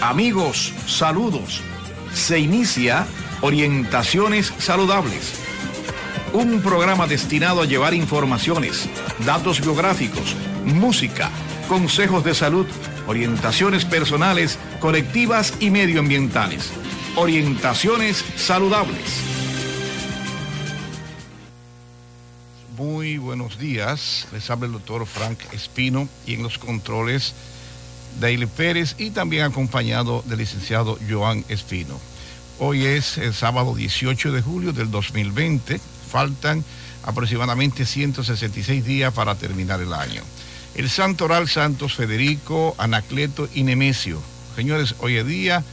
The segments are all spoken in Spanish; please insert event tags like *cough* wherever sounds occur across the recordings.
Amigos, saludos. Se inicia Orientaciones Saludables. Un programa destinado a llevar informaciones, datos biográficos, música, consejos de salud, orientaciones personales, colectivas y medioambientales. Orientaciones Saludables. Muy buenos días. Les habla el doctor Frank Espino y en los controles Daily Pérez y también acompañado del licenciado Joan Espino. Hoy es el sábado 18 de julio del 2020. Faltan aproximadamente 166 días para terminar el año. El santo oral Santos Federico, Anacleto y Nemesio. Señores, hoy es día,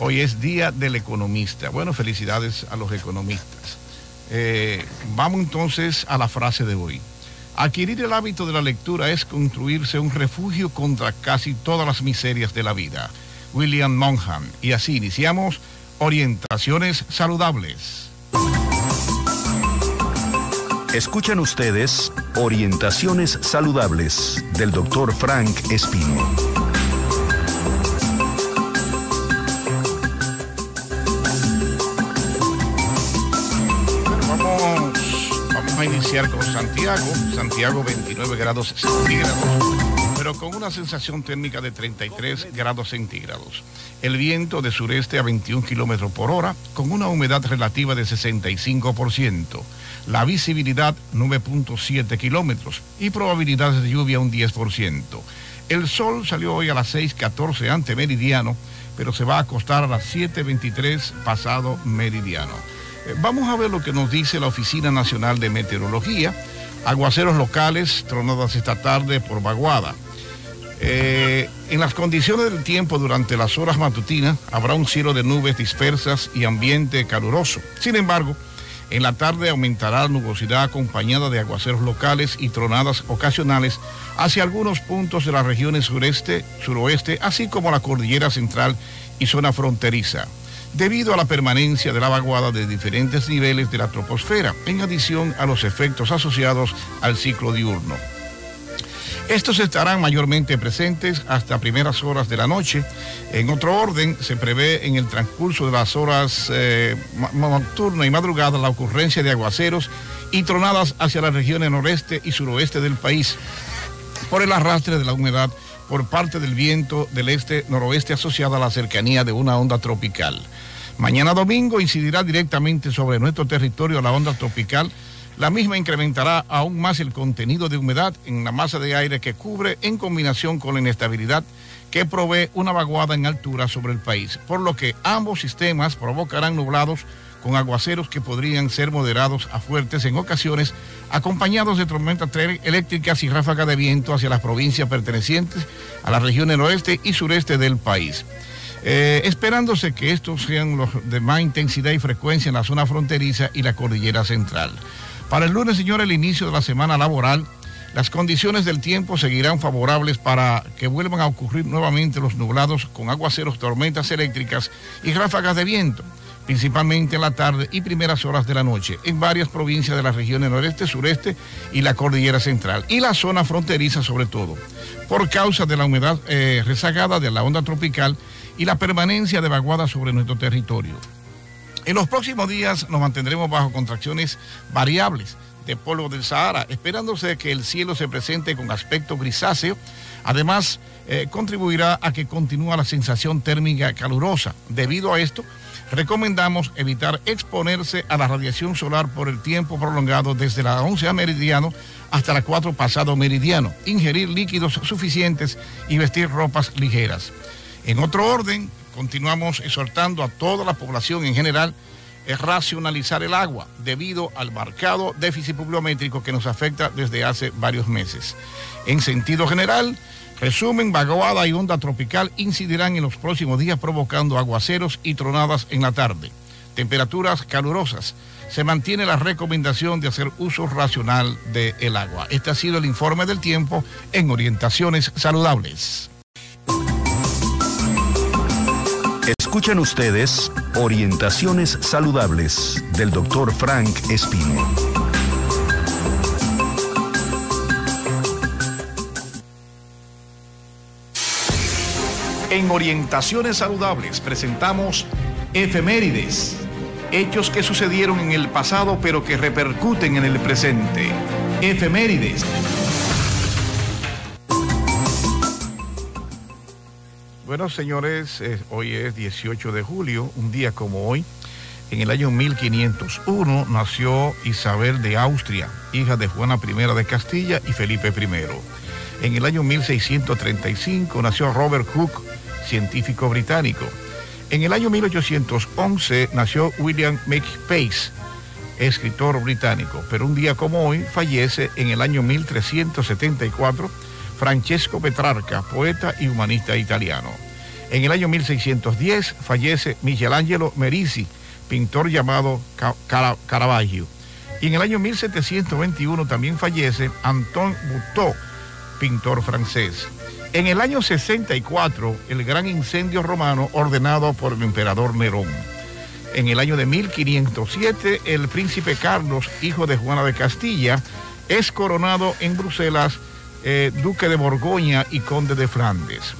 hoy es día del economista. Bueno, felicidades a los economistas. Eh, vamos entonces a la frase de hoy. Adquirir el hábito de la lectura es construirse un refugio contra casi todas las miserias de la vida. William Monhan. Y así iniciamos Orientaciones Saludables. Escuchan ustedes Orientaciones Saludables del doctor Frank Espino. Con Santiago, Santiago 29 grados centígrados, pero con una sensación térmica de 33 grados centígrados. El viento de sureste a 21 kilómetros por hora, con una humedad relativa de 65%. La visibilidad 9.7 kilómetros y probabilidades de lluvia un 10%. El sol salió hoy a las 6.14 ante meridiano, pero se va a acostar a las 7.23 pasado meridiano. Eh, vamos a ver lo que nos dice la Oficina Nacional de Meteorología. Aguaceros locales, tronadas esta tarde por vaguada. Eh, en las condiciones del tiempo durante las horas matutinas habrá un cielo de nubes dispersas y ambiente caluroso. Sin embargo, en la tarde aumentará la nubosidad acompañada de aguaceros locales y tronadas ocasionales hacia algunos puntos de las regiones sureste, suroeste, así como la cordillera central y zona fronteriza debido a la permanencia de la vaguada de diferentes niveles de la troposfera, en adición a los efectos asociados al ciclo diurno. Estos estarán mayormente presentes hasta primeras horas de la noche. En otro orden, se prevé en el transcurso de las horas eh, nocturna y madrugada la ocurrencia de aguaceros y tronadas hacia las regiones noreste y suroeste del país por el arrastre de la humedad por parte del viento del este-noroeste asociada a la cercanía de una onda tropical. Mañana domingo incidirá directamente sobre nuestro territorio la onda tropical. La misma incrementará aún más el contenido de humedad en la masa de aire que cubre en combinación con la inestabilidad que provee una vaguada en altura sobre el país, por lo que ambos sistemas provocarán nublados con aguaceros que podrían ser moderados a fuertes en ocasiones, acompañados de tormentas eléctricas y ráfagas de viento hacia las provincias pertenecientes a las regiones oeste y sureste del país. Eh, esperándose que estos sean los de más intensidad y frecuencia en la zona fronteriza y la cordillera central. Para el lunes, señor, el inicio de la semana laboral, las condiciones del tiempo seguirán favorables para que vuelvan a ocurrir nuevamente los nublados con aguaceros, tormentas eléctricas y ráfagas de viento principalmente en la tarde y primeras horas de la noche, en varias provincias de las regiones noreste, sureste y la cordillera central, y la zona fronteriza sobre todo, por causa de la humedad eh, rezagada de la onda tropical y la permanencia de vaguada sobre nuestro territorio. En los próximos días nos mantendremos bajo contracciones variables de polvo del Sahara, esperándose que el cielo se presente con aspecto grisáceo. Además, eh, contribuirá a que continúe la sensación térmica calurosa. Debido a esto, recomendamos evitar exponerse a la radiación solar por el tiempo prolongado desde la 11 a meridiano hasta la 4 pasado meridiano, ingerir líquidos suficientes y vestir ropas ligeras. En otro orden, continuamos exhortando a toda la población en general a racionalizar el agua debido al marcado déficit pluviométrico que nos afecta desde hace varios meses. En sentido general, Resumen, vaguada y onda tropical incidirán en los próximos días provocando aguaceros y tronadas en la tarde. Temperaturas calurosas. Se mantiene la recomendación de hacer uso racional del agua. Este ha sido el informe del tiempo en Orientaciones Saludables. Escuchan ustedes Orientaciones Saludables del doctor Frank Espino. En Orientaciones Saludables presentamos Efemérides, hechos que sucedieron en el pasado pero que repercuten en el presente. Efemérides. Bueno, señores, hoy es 18 de julio, un día como hoy. En el año 1501 nació Isabel de Austria, hija de Juana I de Castilla y Felipe I. En el año 1635 nació Robert Hooke, científico británico. En el año 1811 nació William Makepeace, escritor británico, pero un día como hoy fallece en el año 1374 Francesco Petrarca, poeta y humanista italiano. En el año 1610 fallece Michelangelo Merisi, pintor llamado Caravaggio. Y en el año 1721 también fallece Antoine Boutot, pintor francés. En el año 64, el gran incendio romano ordenado por el emperador Nerón. En el año de 1507, el príncipe Carlos, hijo de Juana de Castilla, es coronado en Bruselas eh, duque de Borgoña y conde de Flandes.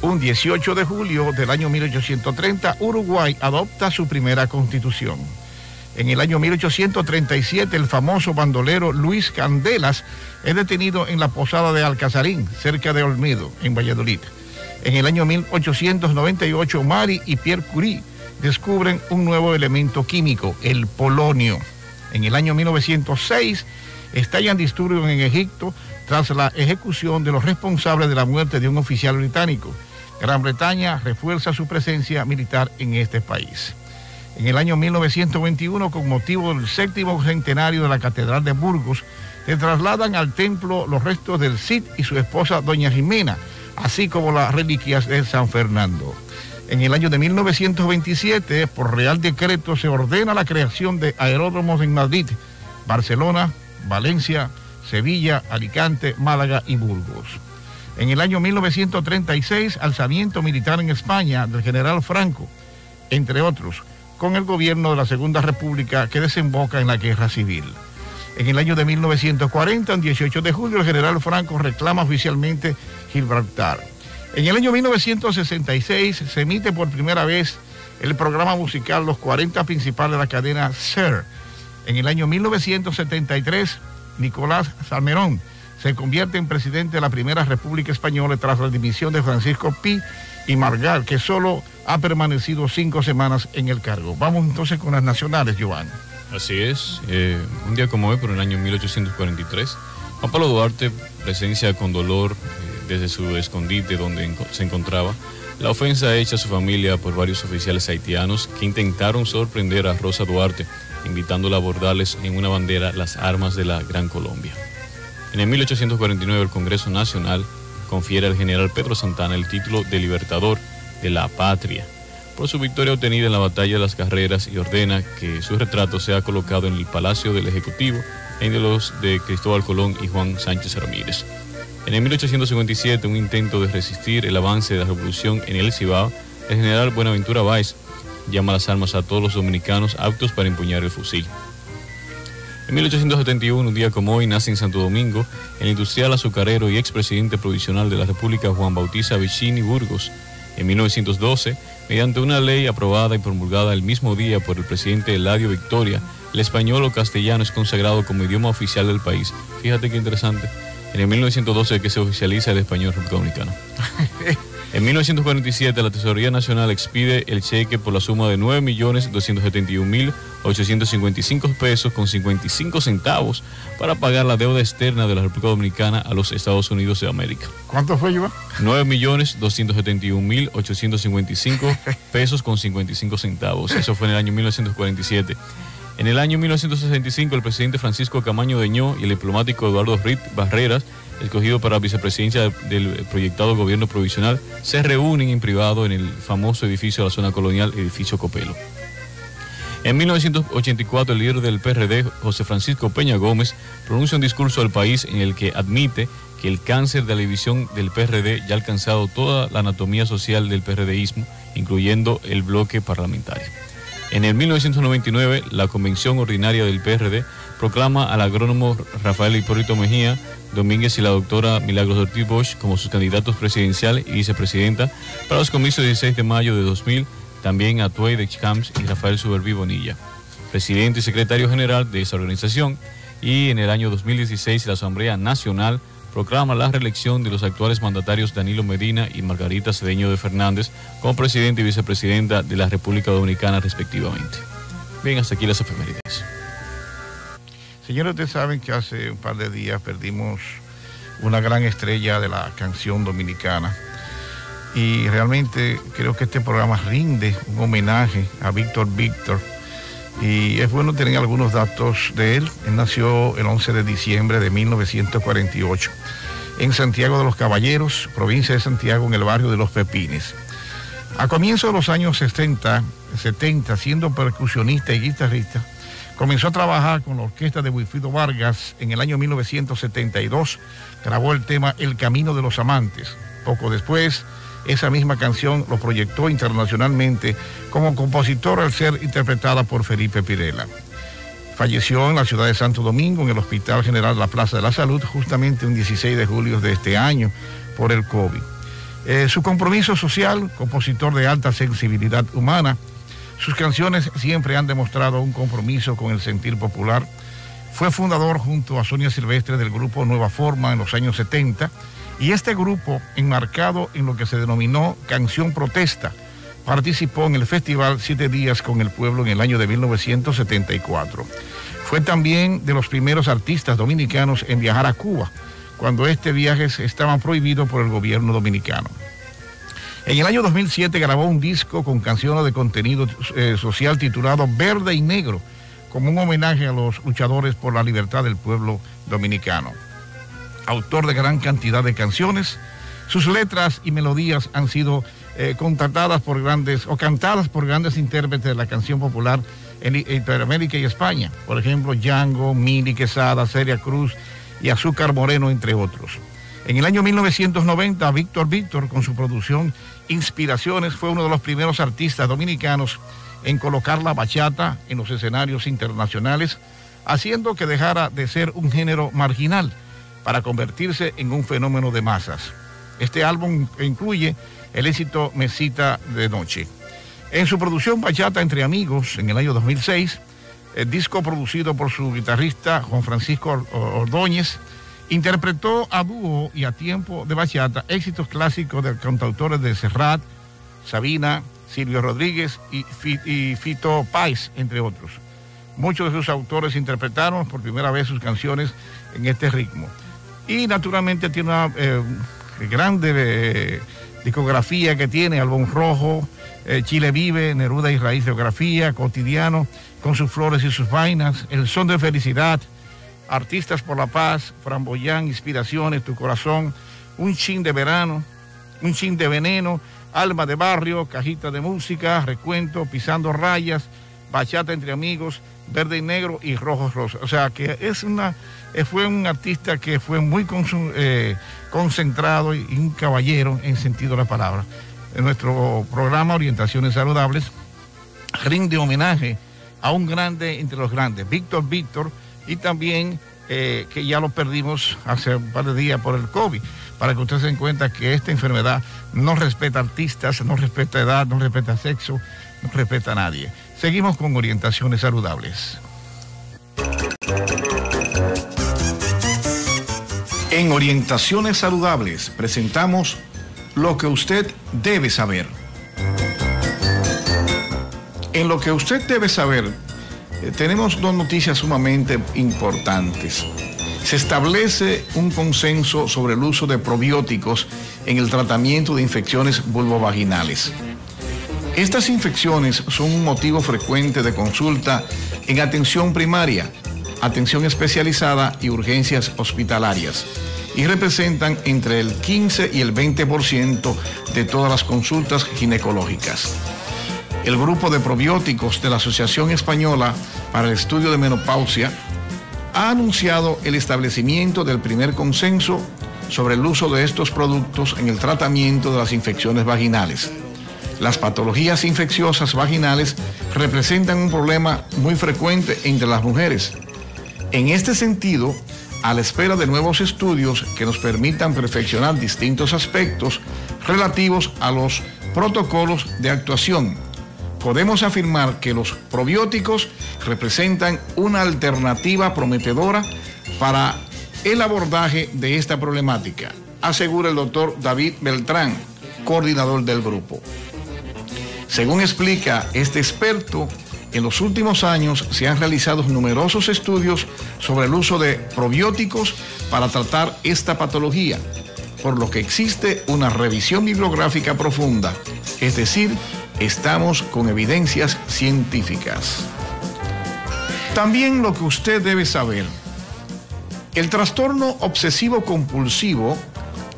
Un 18 de julio del año 1830, Uruguay adopta su primera constitución. En el año 1837, el famoso bandolero Luis Candelas es detenido en la posada de Alcazarín, cerca de Olmedo, en Valladolid. En el año 1898, Mari y Pierre Curie descubren un nuevo elemento químico, el polonio. En el año 1906, estallan disturbios en Egipto tras la ejecución de los responsables de la muerte de un oficial británico. Gran Bretaña refuerza su presencia militar en este país. En el año 1921, con motivo del séptimo centenario de la Catedral de Burgos, se trasladan al templo los restos del Cid y su esposa Doña Jimena, así como las reliquias de San Fernando. En el año de 1927, por real decreto, se ordena la creación de aeródromos en Madrid, Barcelona, Valencia, Sevilla, Alicante, Málaga y Burgos. En el año 1936, alzamiento militar en España del general Franco, entre otros, con el gobierno de la Segunda República que desemboca en la guerra civil. En el año de 1940, en 18 de julio, el general Franco reclama oficialmente Gibraltar. En el año 1966 se emite por primera vez el programa musical Los 40 principales de la cadena SER. En el año 1973, Nicolás Salmerón se convierte en presidente de la primera República Española tras la dimisión de Francisco Pi y Margal, que solo ha permanecido cinco semanas en el cargo. Vamos entonces con las nacionales, Giovanni. Así es, eh, un día como hoy, por el año 1843, Juan Pablo Duarte presencia con dolor eh, desde su escondite donde se encontraba la ofensa hecha a su familia por varios oficiales haitianos que intentaron sorprender a Rosa Duarte invitándola a abordarles en una bandera las armas de la Gran Colombia. En el 1849 el Congreso Nacional confiere al general Pedro Santana el título de Libertador de la Patria por su victoria obtenida en la batalla de las carreras y ordena que su retrato sea colocado en el Palacio del Ejecutivo en los de Cristóbal Colón y Juan Sánchez Ramírez. En el 1857, un intento de resistir el avance de la revolución en el Cibao, el general Buenaventura Báez llama las armas a todos los dominicanos aptos para empuñar el fusil. En 1871, un día como hoy, nace en Santo Domingo el industrial azucarero y expresidente provisional de la República Juan Bautista Vicini Burgos. En 1912, mediante una ley aprobada y promulgada el mismo día por el presidente Eladio Victoria, el español o castellano es consagrado como idioma oficial del país. Fíjate qué interesante. En el 1912 que se oficializa el español republicano. *laughs* En 1947, la Tesorería Nacional expide el cheque por la suma de 9.271.855 pesos con 55 centavos para pagar la deuda externa de la República Dominicana a los Estados Unidos de América. ¿Cuánto fue, Iván? 9.271.855 *laughs* pesos con 55 centavos. Eso fue en el año 1947. En el año 1965, el presidente Francisco Camaño Deñó y el diplomático Eduardo Rit Barreras escogido para vicepresidencia del proyectado gobierno provisional, se reúnen en privado en el famoso edificio de la zona colonial, edificio Copelo. En 1984, el líder del PRD, José Francisco Peña Gómez, pronuncia un discurso al país en el que admite que el cáncer de la división del PRD ya ha alcanzado toda la anatomía social del PRDismo, incluyendo el bloque parlamentario. En el 1999, la Convención Ordinaria del PRD proclama al agrónomo Rafael Hipólito Mejía Domínguez y la doctora Milagros Ortiz Bosch como sus candidatos presidencial y vicepresidenta para los comicios 16 de mayo de 2000, también a Tuey de Chicams y Rafael Suberví Bonilla, presidente y secretario general de esa organización, y en el año 2016 la Asamblea Nacional proclama la reelección de los actuales mandatarios Danilo Medina y Margarita Cedeño de Fernández como presidente y vicepresidenta de la República Dominicana respectivamente. Bien, hasta aquí las efemérides. Señores, ustedes saben que hace un par de días perdimos una gran estrella de la canción dominicana y realmente creo que este programa rinde un homenaje a Víctor Víctor y es bueno tener algunos datos de él. Él nació el 11 de diciembre de 1948 en Santiago de los Caballeros, provincia de Santiago, en el barrio de Los Pepines. A comienzos de los años 60, 70, siendo percusionista y guitarrista, comenzó a trabajar con la orquesta de Wilfrido Vargas en el año 1972, grabó el tema El Camino de los Amantes. Poco después, esa misma canción lo proyectó internacionalmente como compositor al ser interpretada por Felipe Pirela. Falleció en la ciudad de Santo Domingo, en el Hospital General la Plaza de la Salud, justamente un 16 de julio de este año, por el COVID. Eh, su compromiso social, compositor de alta sensibilidad humana, sus canciones siempre han demostrado un compromiso con el sentir popular. Fue fundador junto a Sonia Silvestre del grupo Nueva Forma en los años 70 y este grupo, enmarcado en lo que se denominó Canción Protesta, participó en el festival Siete Días con el Pueblo en el año de 1974. Fue también de los primeros artistas dominicanos en viajar a Cuba, cuando este viaje estaba prohibido por el gobierno dominicano. En el año 2007 grabó un disco con canciones de contenido eh, social titulado Verde y Negro, como un homenaje a los luchadores por la libertad del pueblo dominicano. Autor de gran cantidad de canciones, sus letras y melodías han sido eh, contratadas por grandes o cantadas por grandes intérpretes de la canción popular en Interamérica y España. Por ejemplo, Django, Mili Quesada, Celia Cruz y Azúcar Moreno, entre otros. En el año 1990, Víctor Víctor, con su producción Inspiraciones, fue uno de los primeros artistas dominicanos en colocar la bachata en los escenarios internacionales, haciendo que dejara de ser un género marginal para convertirse en un fenómeno de masas. Este álbum incluye el éxito Mesita de Noche. En su producción Bachata entre Amigos, en el año 2006, el disco producido por su guitarrista Juan Francisco Ordóñez, interpretó a dúo y a tiempo de bachata éxitos clásicos de cantautores de Serrat, Sabina, Silvio Rodríguez y, Fito Páez, entre otros. Muchos de sus autores interpretaron por primera vez sus canciones en este ritmo. Y naturalmente tiene una eh, grande eh, discografía que tiene, Álbum Rojo, eh, Chile Vive, Neruda y Raíz Geografía, Cotidiano, con sus flores y sus vainas, El Son de Felicidad, Artistas por la Paz, Framboyán, Inspiraciones, Tu Corazón, Un Chin de Verano, Un Chin de Veneno, Alma de Barrio, Cajita de Música, Recuento, Pisando Rayas, Bachata entre Amigos, Verde y Negro y Rojo Rosa. O sea que es una, eh, fue un artista que fue muy eh, concentrado y un caballero en sentido de la palabra. En nuestro programa Orientaciones Saludables rinde homenaje a un grande entre los grandes, Víctor Víctor, y también eh, que ya lo perdimos hace un par de días por el COVID, para que ustedes se den cuenta que esta enfermedad no respeta artistas, no respeta edad, no respeta sexo, no respeta a nadie. Seguimos con orientaciones saludables. En Orientaciones Saludables presentamos lo que usted debe saber. En lo que usted debe saber, eh, tenemos dos noticias sumamente importantes. Se establece un consenso sobre el uso de probióticos en el tratamiento de infecciones vulvovaginales. Estas infecciones son un motivo frecuente de consulta en atención primaria, atención especializada y urgencias hospitalarias y representan entre el 15 y el 20% de todas las consultas ginecológicas el grupo de probióticos de la Asociación Española para el Estudio de Menopausia ha anunciado el establecimiento del primer consenso sobre el uso de estos productos en el tratamiento de las infecciones vaginales. Las patologías infecciosas vaginales representan un problema muy frecuente entre las mujeres. En este sentido, a la espera de nuevos estudios que nos permitan perfeccionar distintos aspectos relativos a los protocolos de actuación, podemos afirmar que los probióticos representan una alternativa prometedora para el abordaje de esta problemática, asegura el doctor David Beltrán, coordinador del grupo. Según explica este experto, en los últimos años se han realizado numerosos estudios sobre el uso de probióticos para tratar esta patología, por lo que existe una revisión bibliográfica profunda, es decir, estamos con evidencias científicas. También lo que usted debe saber, el trastorno obsesivo compulsivo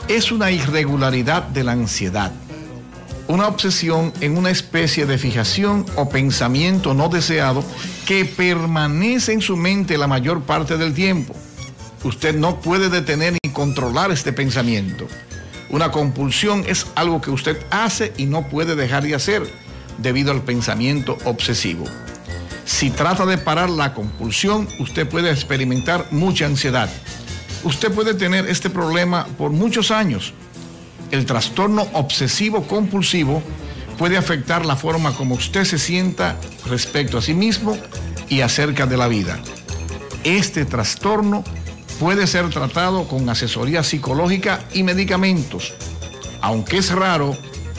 es una irregularidad de la ansiedad una obsesión en una especie de fijación o pensamiento no deseado que permanece en su mente la mayor parte del tiempo. Usted no puede detener ni controlar este pensamiento. Una compulsión es algo que usted hace y no puede dejar de hacer debido al pensamiento obsesivo. Si trata de parar la compulsión, usted puede experimentar mucha ansiedad. Usted puede tener este problema por muchos años el trastorno obsesivo compulsivo puede afectar la forma como usted se sienta respecto a sí mismo y acerca de la vida. Este trastorno puede ser tratado con asesoría psicológica y medicamentos. Aunque es raro,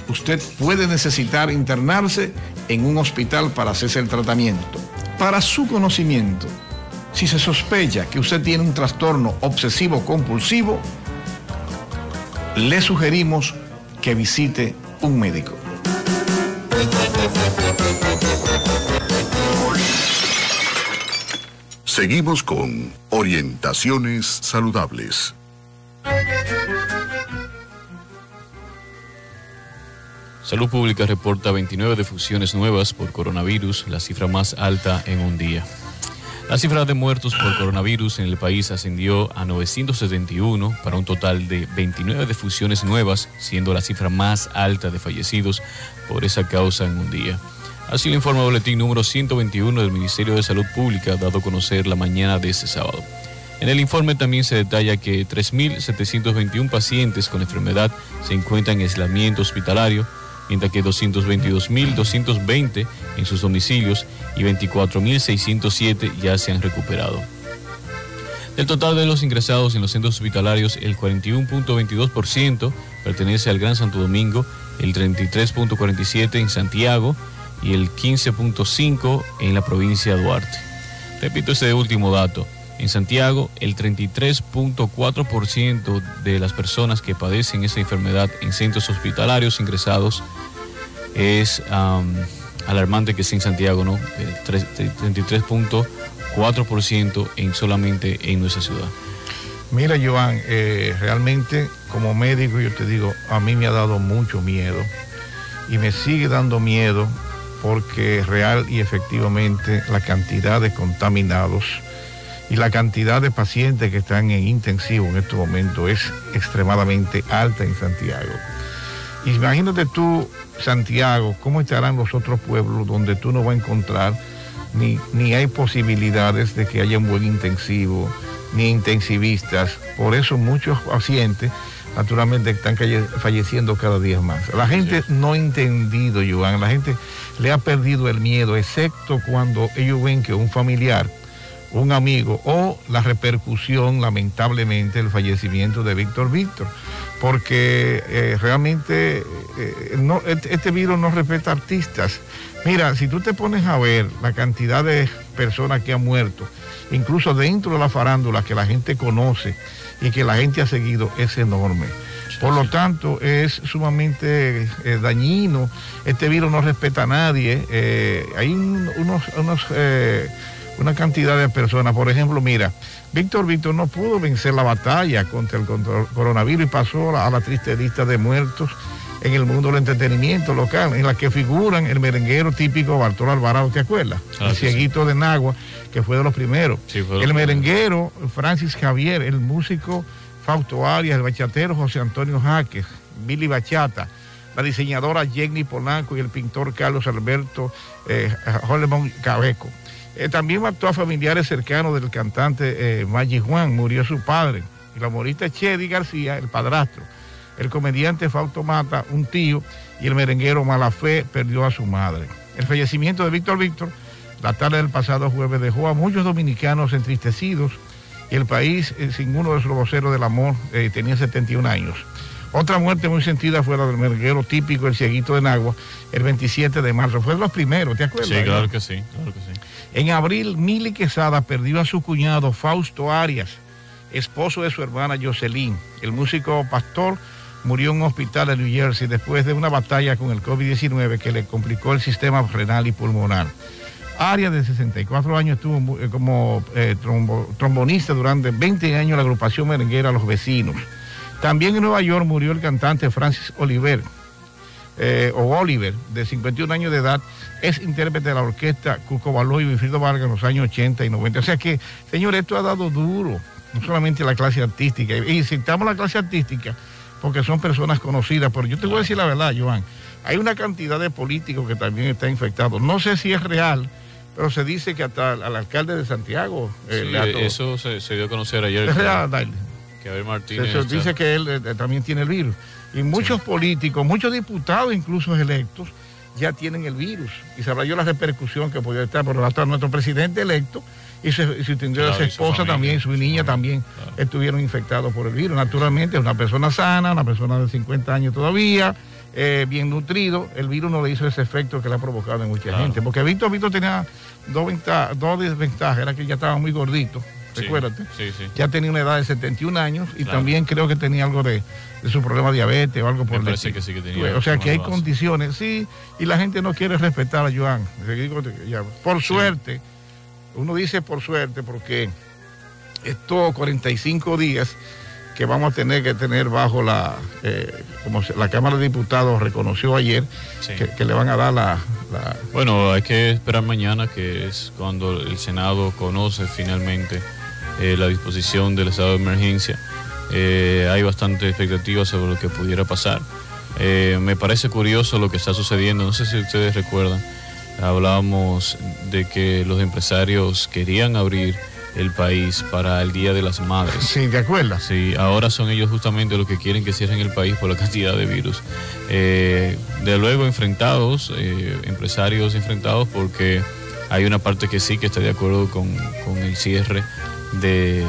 usted puede necesitar internarse en un hospital para hacerse el tratamiento. Para su conocimiento, si se sospecha que usted tiene un trastorno obsesivo compulsivo, le sugerimos que visite un médico. Seguimos con Orientaciones Saludables. Salud Pública reporta 29 defunciones nuevas por coronavirus, la cifra más alta en un día. La cifra de muertos por coronavirus en el país ascendió a 971 para un total de 29 defunciones nuevas, siendo la cifra más alta de fallecidos por esa causa en un día. Así lo informa el boletín número 121 del Ministerio de Salud Pública, dado a conocer la mañana de este sábado. En el informe también se detalla que 3.721 pacientes con enfermedad se encuentran en aislamiento hospitalario, mientras que 222.220 en sus domicilios y 24.607 ya se han recuperado. Del total de los ingresados en los centros hospitalarios, el 41.22% pertenece al Gran Santo Domingo, el 33.47% en Santiago y el 15.5% en la provincia de Duarte. Repito ese último dato. En Santiago, el 33.4% de las personas que padecen esa enfermedad en centros hospitalarios ingresados es alarmante que sea en Santiago, ¿no? 33.4% en solamente en nuestra ciudad. Mira, Joan, eh, realmente como médico yo te digo, a mí me ha dado mucho miedo y me sigue dando miedo porque real y efectivamente la cantidad de contaminados y la cantidad de pacientes que están en intensivo en este momento es extremadamente alta en Santiago. Imagínate tú, Santiago, cómo estarán los otros pueblos donde tú no vas a encontrar ni, ni hay posibilidades de que haya un buen intensivo, ni intensivistas. Por eso muchos pacientes naturalmente están falleciendo cada día más. La gente no ha entendido, Joan, la gente le ha perdido el miedo, excepto cuando ellos ven que un familiar un amigo o la repercusión, lamentablemente, el fallecimiento de Víctor Víctor, porque eh, realmente eh, este, este virus no respeta artistas. Mira, si tú te pones a ver la cantidad de personas que han muerto, incluso dentro de la farándula que la gente conoce y que la gente ha seguido, es enorme. Por lo tanto, es sumamente eh, dañino. Este virus no respeta a nadie. hay unos, unos una cantidad de personas. Por ejemplo, mira, Víctor Víctor no pudo vencer la batalla contra el coronavirus y pasó a la triste lista de muertos en el mundo del entretenimiento local, en la que figuran el merenguero típico Bartolo Alvarado, ¿te acuerdas? Ah, el cieguito de Nagua, que fue de los primeros. el merenguero Francis Javier, el músico Fausto Arias, el bachatero José Antonio Jaques, Billy Bachata, la diseñadora Jenny Polanco y el pintor Carlos Alberto eh, Cabeco. Eh, también mató a familiares cercanos del cantante eh, Maggi Juan, murió su padre, la humorista Chedi García, el padrastro. El comediante Fausto Mata, un tío, y el merenguero Malafé perdió a su madre. El fallecimiento de Víctor Víctor, la tarde del pasado jueves, dejó a muchos dominicanos entristecidos el país eh, sin uno de sus voceros del amor eh, tenía 71 años. Otra muerte muy sentida fue la del merenguero típico, el cieguito de Nagua, el 27 de marzo. Fue de los primeros, ¿te acuerdas? Sí, claro que sí, claro que sí. En abril, Mili Quesada perdió a su cuñado Fausto Arias, esposo de su hermana Jocelyn. El músico pastor murió en un hospital en New Jersey después de una batalla con el COVID-19 que le complicó el sistema renal y pulmonar. Arias, de 64 años, estuvo eh, como eh, trombonista durante 20 años en la agrupación merenguera Los Vecinos. También en Nueva York murió el cantante Francis Oliver, eh, o Oliver, de 51 años de edad, es intérprete de la orquesta Cuco Baló y Wilfrido Vargas en los años 80 y 90. O sea que, señor, esto ha dado duro, no solamente la clase artística, y citamos la clase artística porque son personas conocidas, pero yo te voy a decir la verdad, Joan, hay una cantidad de políticos que también están infectados. No sé si es real, pero se dice que hasta al alcalde de Santiago. Eh, eso se, dio a conocer ayer. *laughs* Real, que Abel Martínez. Se, dice que él eh, también tiene el virus. Y muchos políticos, muchos diputados incluso electos, ya tienen el virus. Y sabrá yo la repercusión que podría estar. Pero hasta nuestro presidente electo y su, su, su esposa también, su niña también estuvieron infectados por el virus. Naturalmente, es una persona sana, una persona de 50 años todavía eh, bien nutrido, el virus no le hizo ese efecto que le ha provocado en mucha gente. Porque Víctor Víctor tenía dos, dos desventajas, era que ya estaba muy gordito, recuérdate. Ya tenía una edad de 71 años y también creo que tenía algo de, su problema de diabetes o algo por el que sí que tenía O sea que hay condiciones, sí, y la gente no quiere respetar a Joan. Por suerte, uno dice por suerte porque estos 45 días que vamos a tener que tener bajo la, eh, como la Cámara de Diputados reconoció ayer, que, le van a dar la, Bueno, hay que esperar mañana, que es cuando el Senado conoce finalmente eh, la disposición del estado de emergencia. Eh, hay bastante expectativa sobre lo que pudiera pasar. me parece curioso lo que está sucediendo, no sé si ustedes recuerdan, hablábamos de que los empresarios querían abrir el país para el Día de las Madres. Sí, ¿te acuerdas? Sí, ahora son ellos justamente los que quieren que cierren el país por la *laughs* cantidad de virus. Eh, de luego enfrentados, eh, empresarios enfrentados porque hay una parte que sí que está de acuerdo con, el cierre de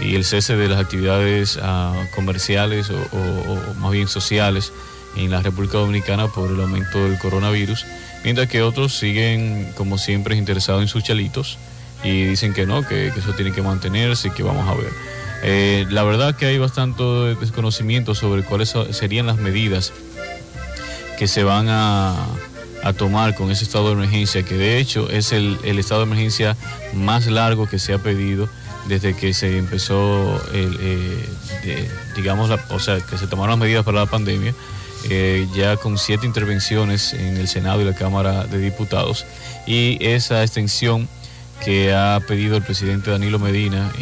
y el cese de las actividades ah, comerciales o, más bien sociales en la República Dominicana por el aumento del coronavirus, mientras que otros siguen como siempre interesados en sus chalitos y dicen que no, que, eso tiene que mantenerse y que vamos a ver. Eh, la verdad que hay bastante desconocimiento sobre cuáles serían las medidas que se van a, tomar con ese estado de emergencia, que de hecho es el, estado de emergencia más largo que se ha pedido desde que se empezó, eh, digamos, o sea, que se tomaron las medidas para la pandemia, eh, ya con siete intervenciones en el Senado y la Cámara de Diputados, y esa extensión que ha pedido el presidente Danilo Medina,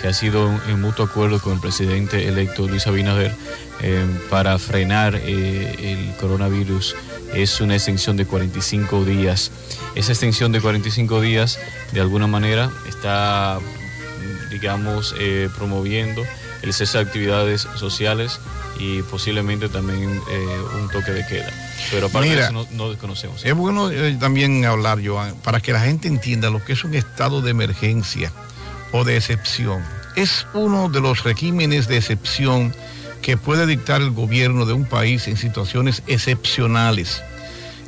que ha sido en mutuo acuerdo con el presidente electo Luis Abinader eh, para frenar eh, el coronavirus es una extensión de 45 días. Esa extensión de 45 días de alguna manera está, digamos, eh, promoviendo el cese de actividades sociales y posiblemente también eh, un toque de queda. Pero aparte de eso no, desconocemos. Es bueno eh, también hablar, Joan, para que la gente entienda lo que es un estado de emergencia o de excepción. Es uno de los regímenes de excepción que puede dictar el gobierno de un país en situaciones excepcionales.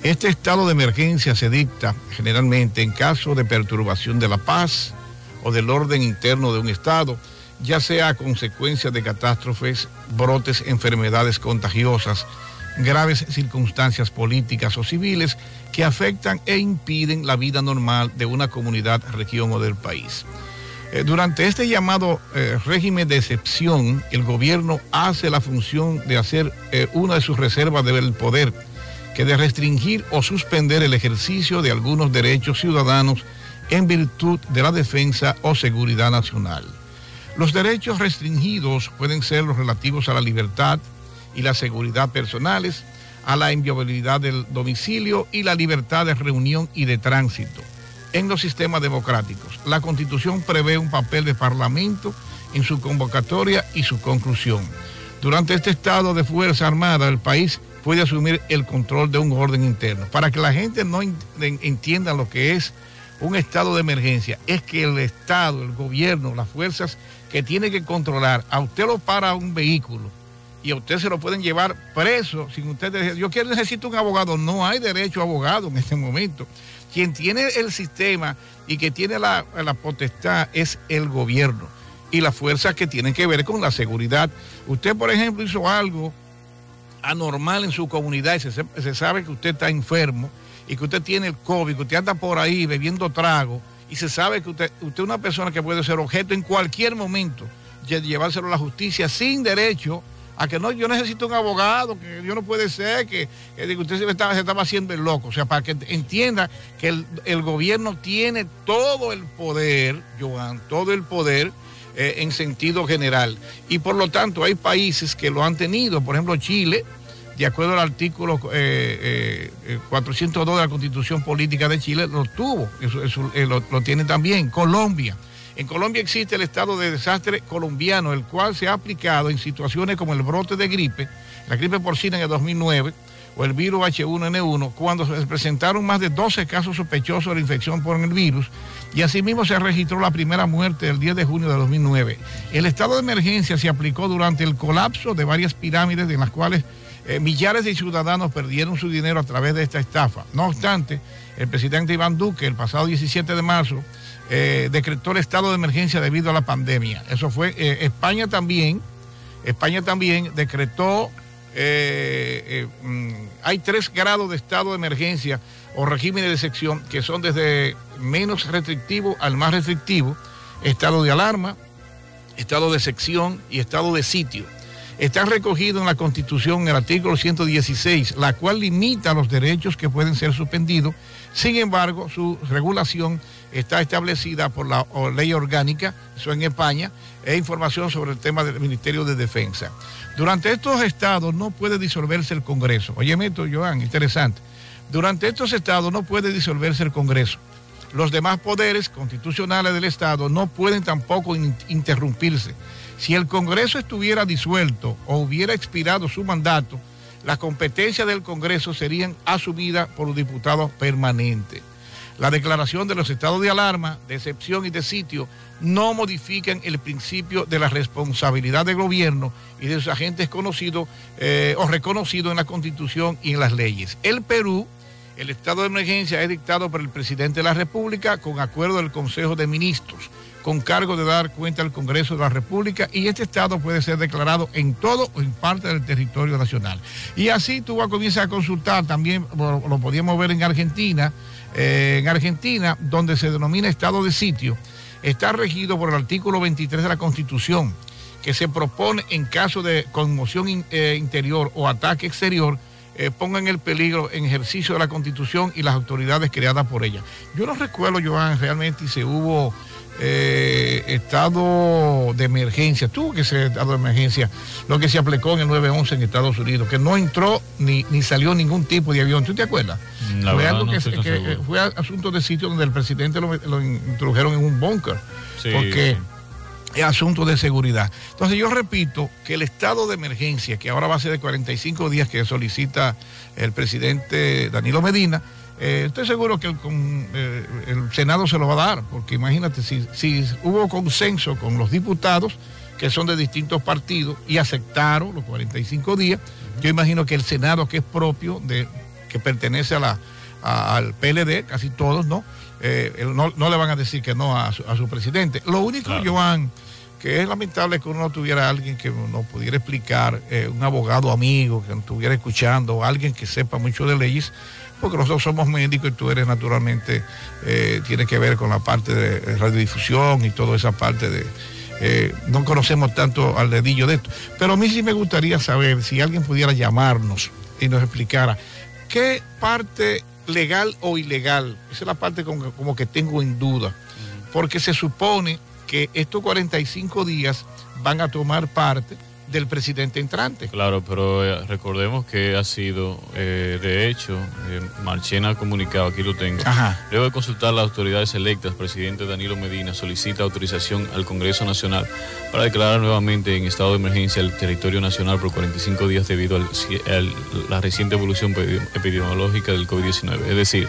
Este estado de emergencia se dicta generalmente en caso de perturbación de la paz o del orden interno de un estado ya sea a consecuencia de catástrofes, brotes, enfermedades contagiosas, graves circunstancias políticas o civiles que afectan e impiden la vida normal de una comunidad, región o del país. Eh, durante este llamado eh, régimen de excepción, el gobierno hace la función de hacer eh, una de sus reservas del poder, que de restringir o suspender el ejercicio de algunos derechos ciudadanos en virtud de la defensa o seguridad nacional. Los derechos restringidos pueden ser los relativos a la libertad, y la seguridad personales, a la inviolabilidad del domicilio y la libertad de reunión y de tránsito en los sistemas democráticos. La Constitución prevé un papel de Parlamento en su convocatoria y su conclusión. Durante este estado de Fuerza Armada, el país puede asumir el control de un orden interno. Para que la gente no entienda lo que es un estado de emergencia, es que el Estado, el gobierno, las fuerzas que tiene que controlar, a usted lo para un vehículo y a usted se lo pueden llevar preso sin usted decir, yo quiero necesito un abogado, no hay derecho a abogado en este momento. Quien tiene el sistema y que tiene la, potestad es el gobierno y las fuerzas que tienen que ver con la seguridad. Usted, por ejemplo, hizo algo anormal en su comunidad y se, sabe que usted está enfermo y que usted tiene el COVID, que usted anda por ahí bebiendo trago y se sabe que usted, usted es una persona que puede ser objeto en cualquier momento de llevárselo a la justicia sin derecho a que no, yo necesito un abogado, que yo no puede ser, que, usted se estaba, se estaba haciendo el loco. O sea, para que entienda que el, gobierno tiene todo el poder, Joan, todo el poder eh, en sentido general. Y por lo tanto hay países que lo han tenido, por ejemplo Chile, de acuerdo al artículo 402 eh, eh, de la Constitución Política de Chile, lo tuvo, eso, lo, lo tiene también. Colombia. En Colombia existe el estado de desastre colombiano, el cual se ha aplicado en situaciones como el brote de gripe, la gripe porcina en el 2009 o el virus H1N1, cuando se presentaron más de 12 casos sospechosos de infección por el virus y asimismo se registró la primera muerte el 10 de junio de 2009. El estado de emergencia se aplicó durante el colapso de varias pirámides en las cuales eh, millares de ciudadanos perdieron su dinero a través de esta estafa. No obstante, el presidente Iván Duque el pasado 17 de marzo eh, decretó el estado de emergencia debido a la pandemia. Eso fue, eh, España también, España también decretó, eh, mm, hay tres grados de estado de emergencia o régimen de sección que son desde menos restrictivo al más restrictivo, estado de alarma, estado de sección y estado de sitio. Están recogidos en la Constitución en el artículo 116, la cual limita los derechos que pueden ser suspendidos. Sin embargo, su regulación está establecida por la ley orgánica, eso en España, e información sobre el tema del Ministerio de Defensa. Durante estos estados no puede disolverse el Congreso. Oye, esto, Joan, interesante. Durante estos estados no puede disolverse el Congreso. Los demás poderes constitucionales del Estado no pueden tampoco interrumpirse. Si el Congreso estuviera disuelto o hubiera expirado su mandato, las competencias del Congreso serían asumidas por los diputados permanentes. La declaración de los estados de alarma, de excepción y de sitio no modifican el principio de la responsabilidad del gobierno y de sus agentes conocidos eh, o reconocidos en la Constitución y en las leyes. El Perú, el estado de emergencia es dictado por el presidente de la República con acuerdo del Consejo de Ministros con cargo de dar cuenta al Congreso de la República y este estado puede ser declarado en todo o en parte del territorio nacional. Y así tú comienzas a consultar, también lo podíamos ver en Argentina, eh, en Argentina, donde se denomina estado de sitio, está regido por el artículo 23 de la Constitución, que se propone en caso de conmoción eh, interior o ataque exterior, eh, pongan el peligro en ejercicio de la Constitución y las autoridades creadas por ella. Yo no recuerdo, Joan, realmente si hubo eh, estado de emergencia, tuvo que ser estado de emergencia, lo que se aplicó en el 911 en Estados Unidos, que no entró ni, ni salió ningún tipo de avión. ¿Tú te acuerdas? fue algo que, fue asunto de sitio donde el presidente lo, introdujeron en un búnker, porque es asunto de seguridad. Entonces yo repito que el estado de emergencia, que ahora va a ser de 45 días que solicita el presidente Danilo Medina, eh, estoy seguro que eh, el, Senado se lo va a dar, porque imagínate, si, si hubo consenso con los diputados, que son de distintos partidos, y aceptaron los 45 días, yo imagino que el Senado, que es propio, de, que pertenece a la, al PLD, casi todos, ¿no? Eh, no, le van a decir que no a su, presidente. Lo único, Joan, que es lamentable que uno no tuviera alguien que nos pudiera explicar, un abogado amigo que nos estuviera escuchando, o alguien que sepa mucho de leyes, porque nosotros somos médicos y tú eres naturalmente, eh, tiene que ver con la parte de radiodifusión y toda esa parte de... Eh, no conocemos tanto al dedillo de esto, pero a mí sí me gustaría saber si alguien pudiera llamarnos y nos explicara qué parte legal o ilegal, esa es la parte como que tengo en duda, porque se supone que estos 45 días van a tomar parte del presidente entrante. Claro, pero eh, recordemos que ha sido, eh, de hecho, eh, Marchena ha comunicado, aquí lo tengo, luego de consultar las autoridades electas, presidente Danilo Medina solicita autorización al Congreso Nacional para declarar nuevamente en estado de emergencia el territorio nacional por 45 días debido a la reciente evolución epidemiológica del COVID-19. Es decir,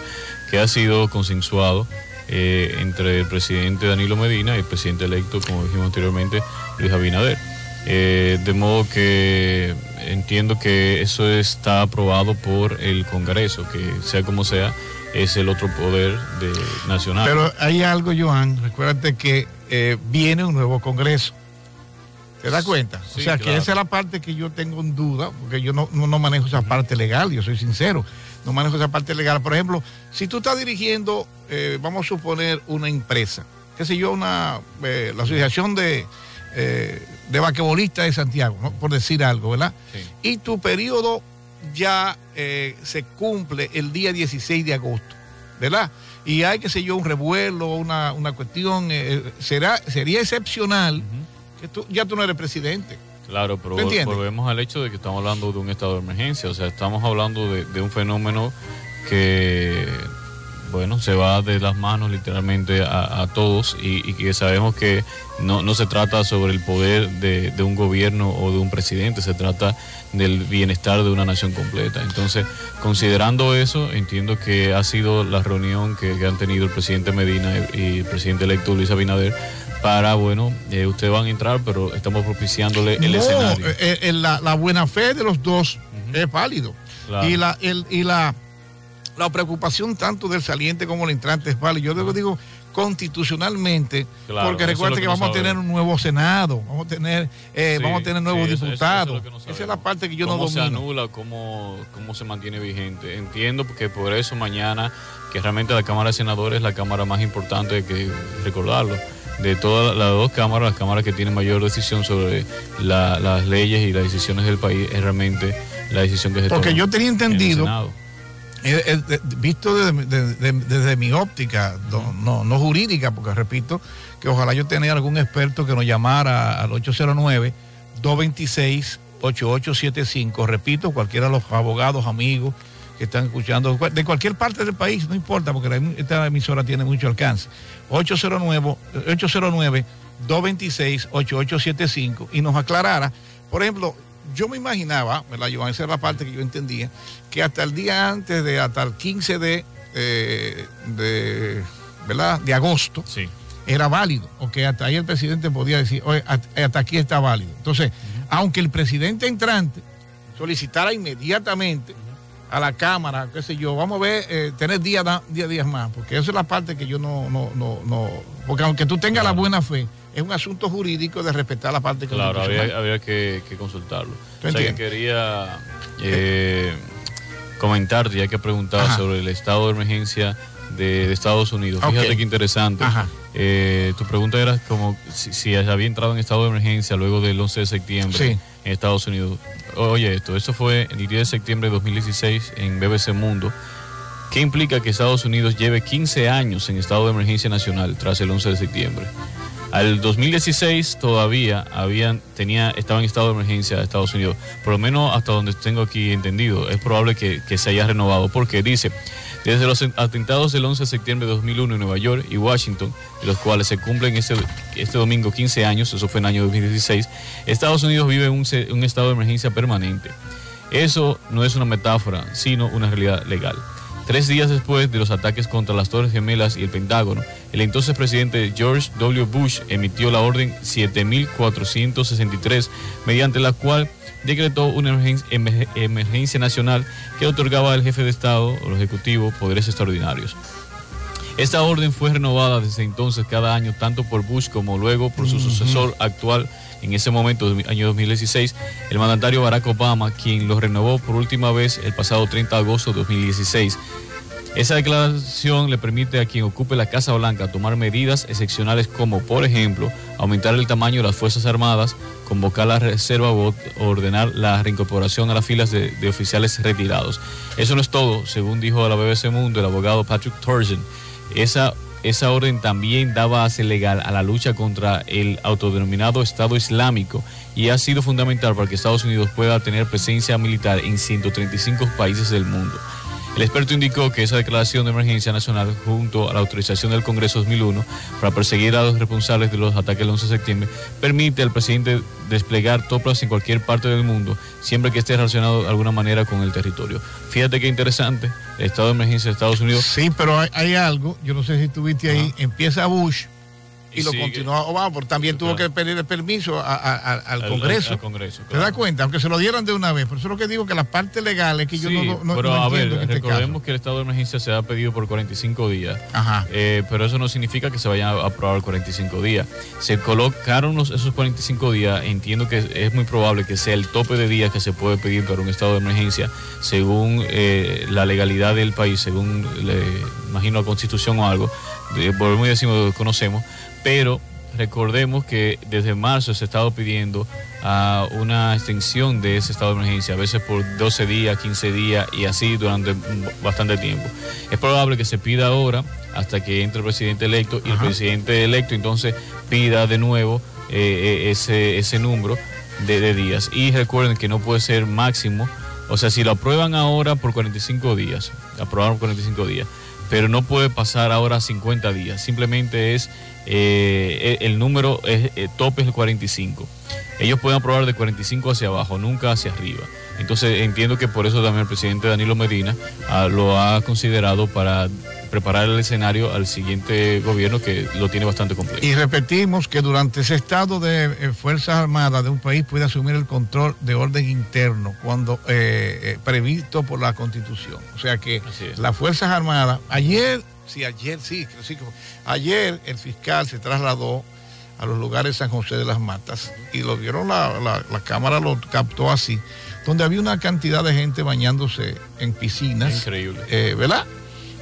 que ha sido consensuado entre el presidente Danilo Medina y el presidente electo, como dijimos anteriormente, Luis Abinader. Eh, de modo que entiendo que eso está aprobado por el Congreso, que sea como sea, es el otro poder de, nacional. Pero hay algo, Joan, recuérdate que eh, viene un nuevo Congreso. ¿Te das cuenta? o sea, que esa es la parte que yo tengo en duda, porque yo no, manejo esa parte legal, yo soy sincero, no manejo esa parte legal. Por ejemplo, si tú estás dirigiendo, eh, vamos a suponer, una empresa, qué sé yo, una, la asociación de eh, de vaquebolista de Santiago, por decir algo, ¿verdad? Y tu periodo ya eh, se cumple el día 16 de agosto, ¿verdad? Y hay, qué sé yo, un revuelo, una, cuestión, eh, será, sería excepcional que tú, ya tú no eres presidente. Claro, pero volvemos al hecho de que estamos hablando de un estado de emergencia, o sea, estamos hablando de, de un fenómeno que bueno, se va de las manos literalmente a, todos y, que sabemos que no, se trata sobre el poder de, un gobierno o de un presidente, se trata del bienestar de una nación completa. Entonces, considerando eso, entiendo que ha sido la reunión que, han tenido el presidente Medina y el presidente electo Luis Abinader para, bueno, eh, ustedes van a entrar, pero estamos propiciándole el escenario. Eh, eh, la, buena fe de los dos es válido. Y la, el, y la la preocupación tanto del saliente como el entrante es válido. Yo digo, digo constitucionalmente, porque recuerda que, vamos a tener un nuevo Senado, vamos a tener, eh, vamos a tener nuevos diputados. Esa es la parte que yo no domino. ¿Cómo se anula? Cómo, ¿Cómo se mantiene vigente? Entiendo que por eso mañana, que realmente la Cámara de Senadores es la Cámara más importante, que recordarlo de todas las dos cámaras, las cámaras que tienen mayor decisión sobre las leyes y las decisiones del país, es realmente la decisión que se Porque yo tenía entendido visto desde, mi óptica, no, no, jurídica, porque repito que ojalá yo tenga algún experto que nos llamara al 809-226-8875. Repito, cualquiera de los abogados, amigos que están escuchando, de cualquier parte del país, no importa, porque esta emisora tiene mucho alcance. 809, 809 226 8875 y nos aclarara, por ejemplo, yo me imaginaba, me la llevan, esa era la parte que yo entendía, que hasta el día antes de, hasta el 15 de, eh, de, ¿verdad? de agosto, era válido, o que hasta ahí el presidente podía decir, oye, hasta aquí está válido. Entonces, aunque el presidente entrante solicitara inmediatamente a la Cámara, qué sé yo, vamos a ver, eh, tener días días más, porque esa es la parte que yo no, no, no, no porque aunque tú tengas la buena fe, es un asunto jurídico de respetar la parte que Claro, había, que, consultarlo. O sea, que quería eh, comentar, ya que preguntaba sobre el estado de emergencia de, Estados Unidos. Fíjate qué interesante. Eh, tu pregunta era como si, había entrado en estado de emergencia luego del 11 de septiembre en Estados Unidos. Oye, esto, eso fue el 10 de septiembre de 2016 en BBC Mundo. ¿Qué implica que Estados Unidos lleve 15 años en estado de emergencia nacional tras el 11 de septiembre? Al 2016 todavía habían, tenía, estaba en estado de emergencia Estados Unidos, por lo menos hasta donde tengo aquí entendido. Es probable que, se haya renovado, porque dice, desde los atentados del 11 de septiembre de 2001 en Nueva York y Washington, de los cuales se cumplen este, este domingo 15 años, eso fue en el año 2016, Estados Unidos vive un, un estado de emergencia permanente. Eso no es una metáfora, sino una realidad legal. Tres días después de los ataques contra las Torres Gemelas y el Pentágono, el entonces presidente George W. Bush emitió la Orden 7463, mediante la cual decretó una emergencia, nacional que otorgaba al jefe de Estado o al Ejecutivo poderes extraordinarios. Esta orden fue renovada desde entonces cada año, tanto por Bush como luego por su sucesor actual, en ese momento, año 2016, el mandatario Barack Obama, quien lo renovó por última vez el pasado 30 de agosto de 2016. Esa declaración le permite a quien ocupe la Casa Blanca tomar medidas excepcionales como, por ejemplo, aumentar el tamaño de las Fuerzas Armadas, convocar la reserva o ordenar la reincorporación a las filas de, oficiales retirados. Eso no es todo, según dijo a la BBC Mundo el abogado Patrick Torgen. Esa esa orden también daba base legal a la lucha contra el autodenominado Estado Islámico y ha sido fundamental para que Estados Unidos pueda tener presencia militar en 135 países del mundo. El experto indicó que esa declaración de emergencia nacional, junto a la autorización del Congreso 2001 para perseguir a los responsables de los ataques del 11 de septiembre, permite al presidente desplegar tropas en cualquier parte del mundo, siempre que esté relacionado de alguna manera con el territorio. Fíjate qué interesante, el estado de emergencia de Estados Unidos. Sí, pero hay, algo, yo no sé si estuviste ahí, empieza Bush y, lo continuó Obama, porque también tuvo que pedir el permiso al, Congreso. ¿Te das cuenta? Aunque se lo dieran de una vez. Por eso es lo que digo que la parte legal es que yo no, no, Pero a ver, este recordemos que el estado de emergencia se ha pedido por 45 días. Ajá. Eh, pero eso no significa que se vayan a aprobar 45 días. Se colocaron esos 45 días. Entiendo que es muy probable que sea el tope de días que se puede pedir para un estado de emergencia según eh, la legalidad del país, según, le, imagino, la constitución o algo. Volvemos y decimos, conocemos pero recordemos que desde marzo se ha estado pidiendo ah, una extensión de ese estado de emergencia, a veces por 12 días, 15 días y así durante bastante tiempo. Es probable que se pida ahora hasta que entre el presidente electo y el presidente electo entonces pida de nuevo eh, eh, ese, ese número de, de días. Y recuerden que no puede ser máximo, o sea, si lo aprueban ahora por 45 días, aprobaron por 45 días, pero no puede pasar ahora 50 días, simplemente es eh, el número es, eh, tope es el 45. Ellos pueden aprobar de 45 hacia abajo, nunca hacia arriba. Entonces entiendo que por eso también el presidente Danilo Medina ah, lo ha considerado para preparar el escenario al siguiente gobierno que lo tiene bastante complejo. Y repetimos que durante ese estado de eh, Fuerzas Armadas de un país puede asumir el control de orden interno cuando previsto por la Constitución. O sea que las Fuerzas Armadas, ayer Sí, ayer sí, sí. Ayer el fiscal se trasladó a los lugares San José de las Matas y lo vieron, la, cámara lo captó así, donde había una cantidad de gente bañándose en piscinas. Increíble. Eh, ¿Verdad?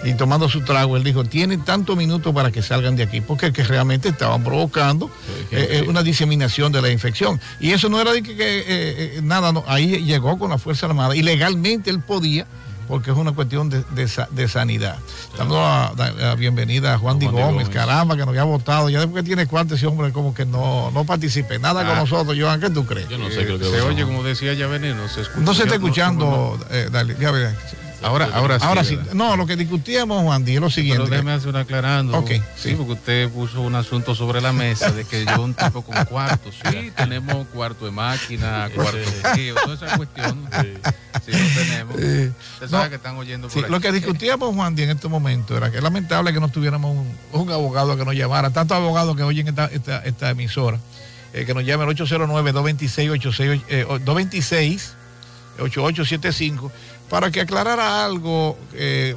Y tomando su trago, él dijo, tienen tantos minutos para que salgan de aquí, porque que realmente estaban provocando eh, eh, una diseminación de la infección. Y eso no era de que, nada, no, ahí llegó con la Fuerza Armada y legalmente él podía porque es una cuestión de, sanidad. Dando la, bienvenida a Juan, Di Gómez, caramba, que nos había votado. Ya después que tiene cuarto ese hombre como que no, no participe nada con ah. nosotros. Joan, ¿qué tú crees? Yo no sé qué Se oye, como decía ya Veneno, se escucha. No se está escuchando, eh, dale, ya veré. Ahora, ahora sí. Ahora sí. No, lo que discutíamos, Juan Di, es lo siguiente. Pero déjeme hacer un aclarando. Ok. Sí, porque usted puso un asunto sobre la mesa de que yo un tipo con cuarto. Sí, tenemos cuarto de máquina, cuarto de toda esa cuestión. Sí, lo tenemos. Usted sabe que están oyendo por Lo que discutíamos, Juan Di, en este momento era que es lamentable que no tuviéramos un, abogado que nos llamara, tantos abogados que oyen esta, esta, esta emisora, eh, que nos llame al 809-226-226. 8875 para que aclarara algo, eh,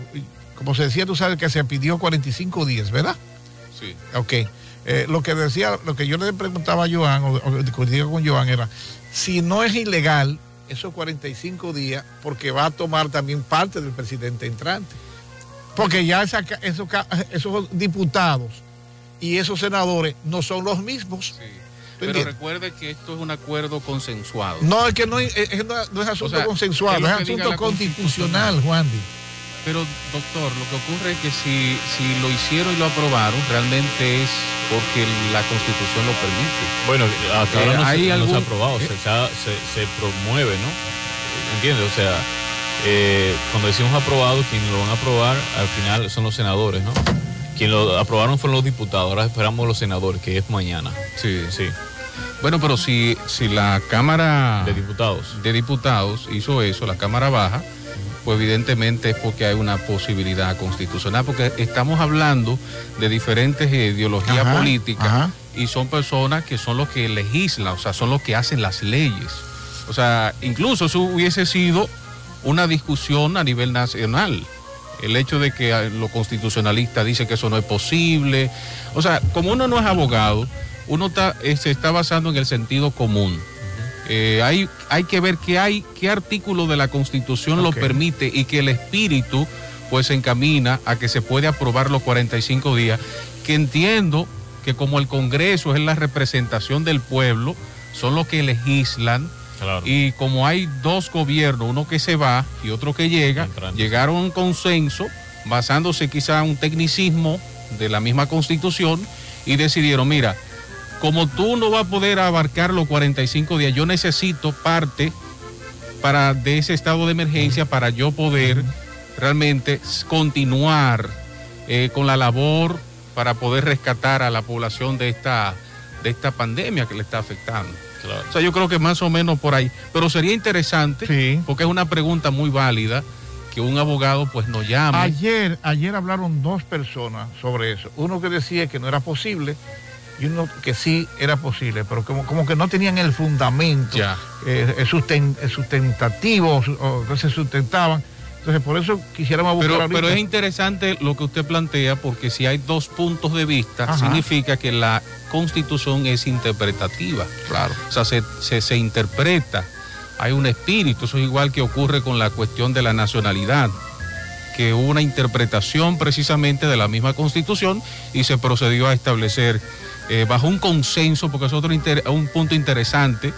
como se decía, tú sabes que se pidió 45 días, ¿verdad? Sí. Ok. Eh, lo que decía, lo que yo le preguntaba a Joan, o, o discutía con Joan, era, si no es ilegal esos 45 días, porque va a tomar también parte del presidente entrante. Porque ya esos, esos diputados y esos senadores no son los mismos. Sí. Pero recuerde que esto es un acuerdo consensuado. No, es que no, es, no es asunto consensuado, es, asunto constitucional, Juan. Pero, doctor, lo que ocurre es que si, si lo hicieron y lo aprobaron, realmente es porque la Constitución lo permite. Bueno, hasta ahora no, eh, se, ha aprobado, ¿Eh? se, promueve, ¿no? ¿Entiendes? O sea, eh, cuando decimos aprobado, quienes lo van a aprobar al final son los senadores, ¿no? Quien lo aprobaron fueron los diputados, ahora esperamos los senadores, que es mañana. Sí, sí. Bueno, pero si, si la Cámara de Diputados. de Diputados hizo eso, la Cámara Baja, pues evidentemente es porque hay una posibilidad constitucional, porque estamos hablando de diferentes ideologías políticas y son personas que son los que legislan, o sea, son los que hacen las leyes. O sea, incluso eso hubiese sido una discusión a nivel nacional. El hecho de que los constitucionalistas dicen que eso no es posible. O sea, como uno no es abogado, uno se está basando en el sentido común. Eh, hay, hay que ver qué hay, qué artículo de la Constitución lo permite y que el espíritu pues encamina a que se puede aprobar los 45 días, que entiendo que como el Congreso es la representación del pueblo, son los que legislan, y como hay dos gobiernos, uno que se va y otro que llega, llegaron a un consenso basándose quizá en un tecnicismo de la misma constitución y decidieron, mira, como tú no vas a poder abarcar los 45 días, yo necesito parte para, de ese estado de emergencia para yo poder realmente continuar eh, con la labor para poder rescatar a la población de esta, de esta pandemia que le está afectando. O sea, yo creo que más o menos por ahí. Pero sería interesante, porque es una pregunta muy válida, que un abogado pues nos llame. Ayer, ayer hablaron dos personas sobre eso. Uno que decía que no era posible y uno que sí era posible, pero como, como que no tenían el fundamento ya. Eh, sustentativo, o que se sustentaban. Entonces, por eso quisiéramos buscar. Pero, pero es interesante lo que usted plantea, porque si hay dos puntos de vista, significa que la constitución es interpretativa. Claro. O sea, se, se, se interpreta, hay un espíritu, eso es igual que ocurre con la cuestión de la nacionalidad que hubo una interpretación precisamente de la misma constitución y se procedió a establecer eh, bajo un consenso, porque es otro un punto interesante,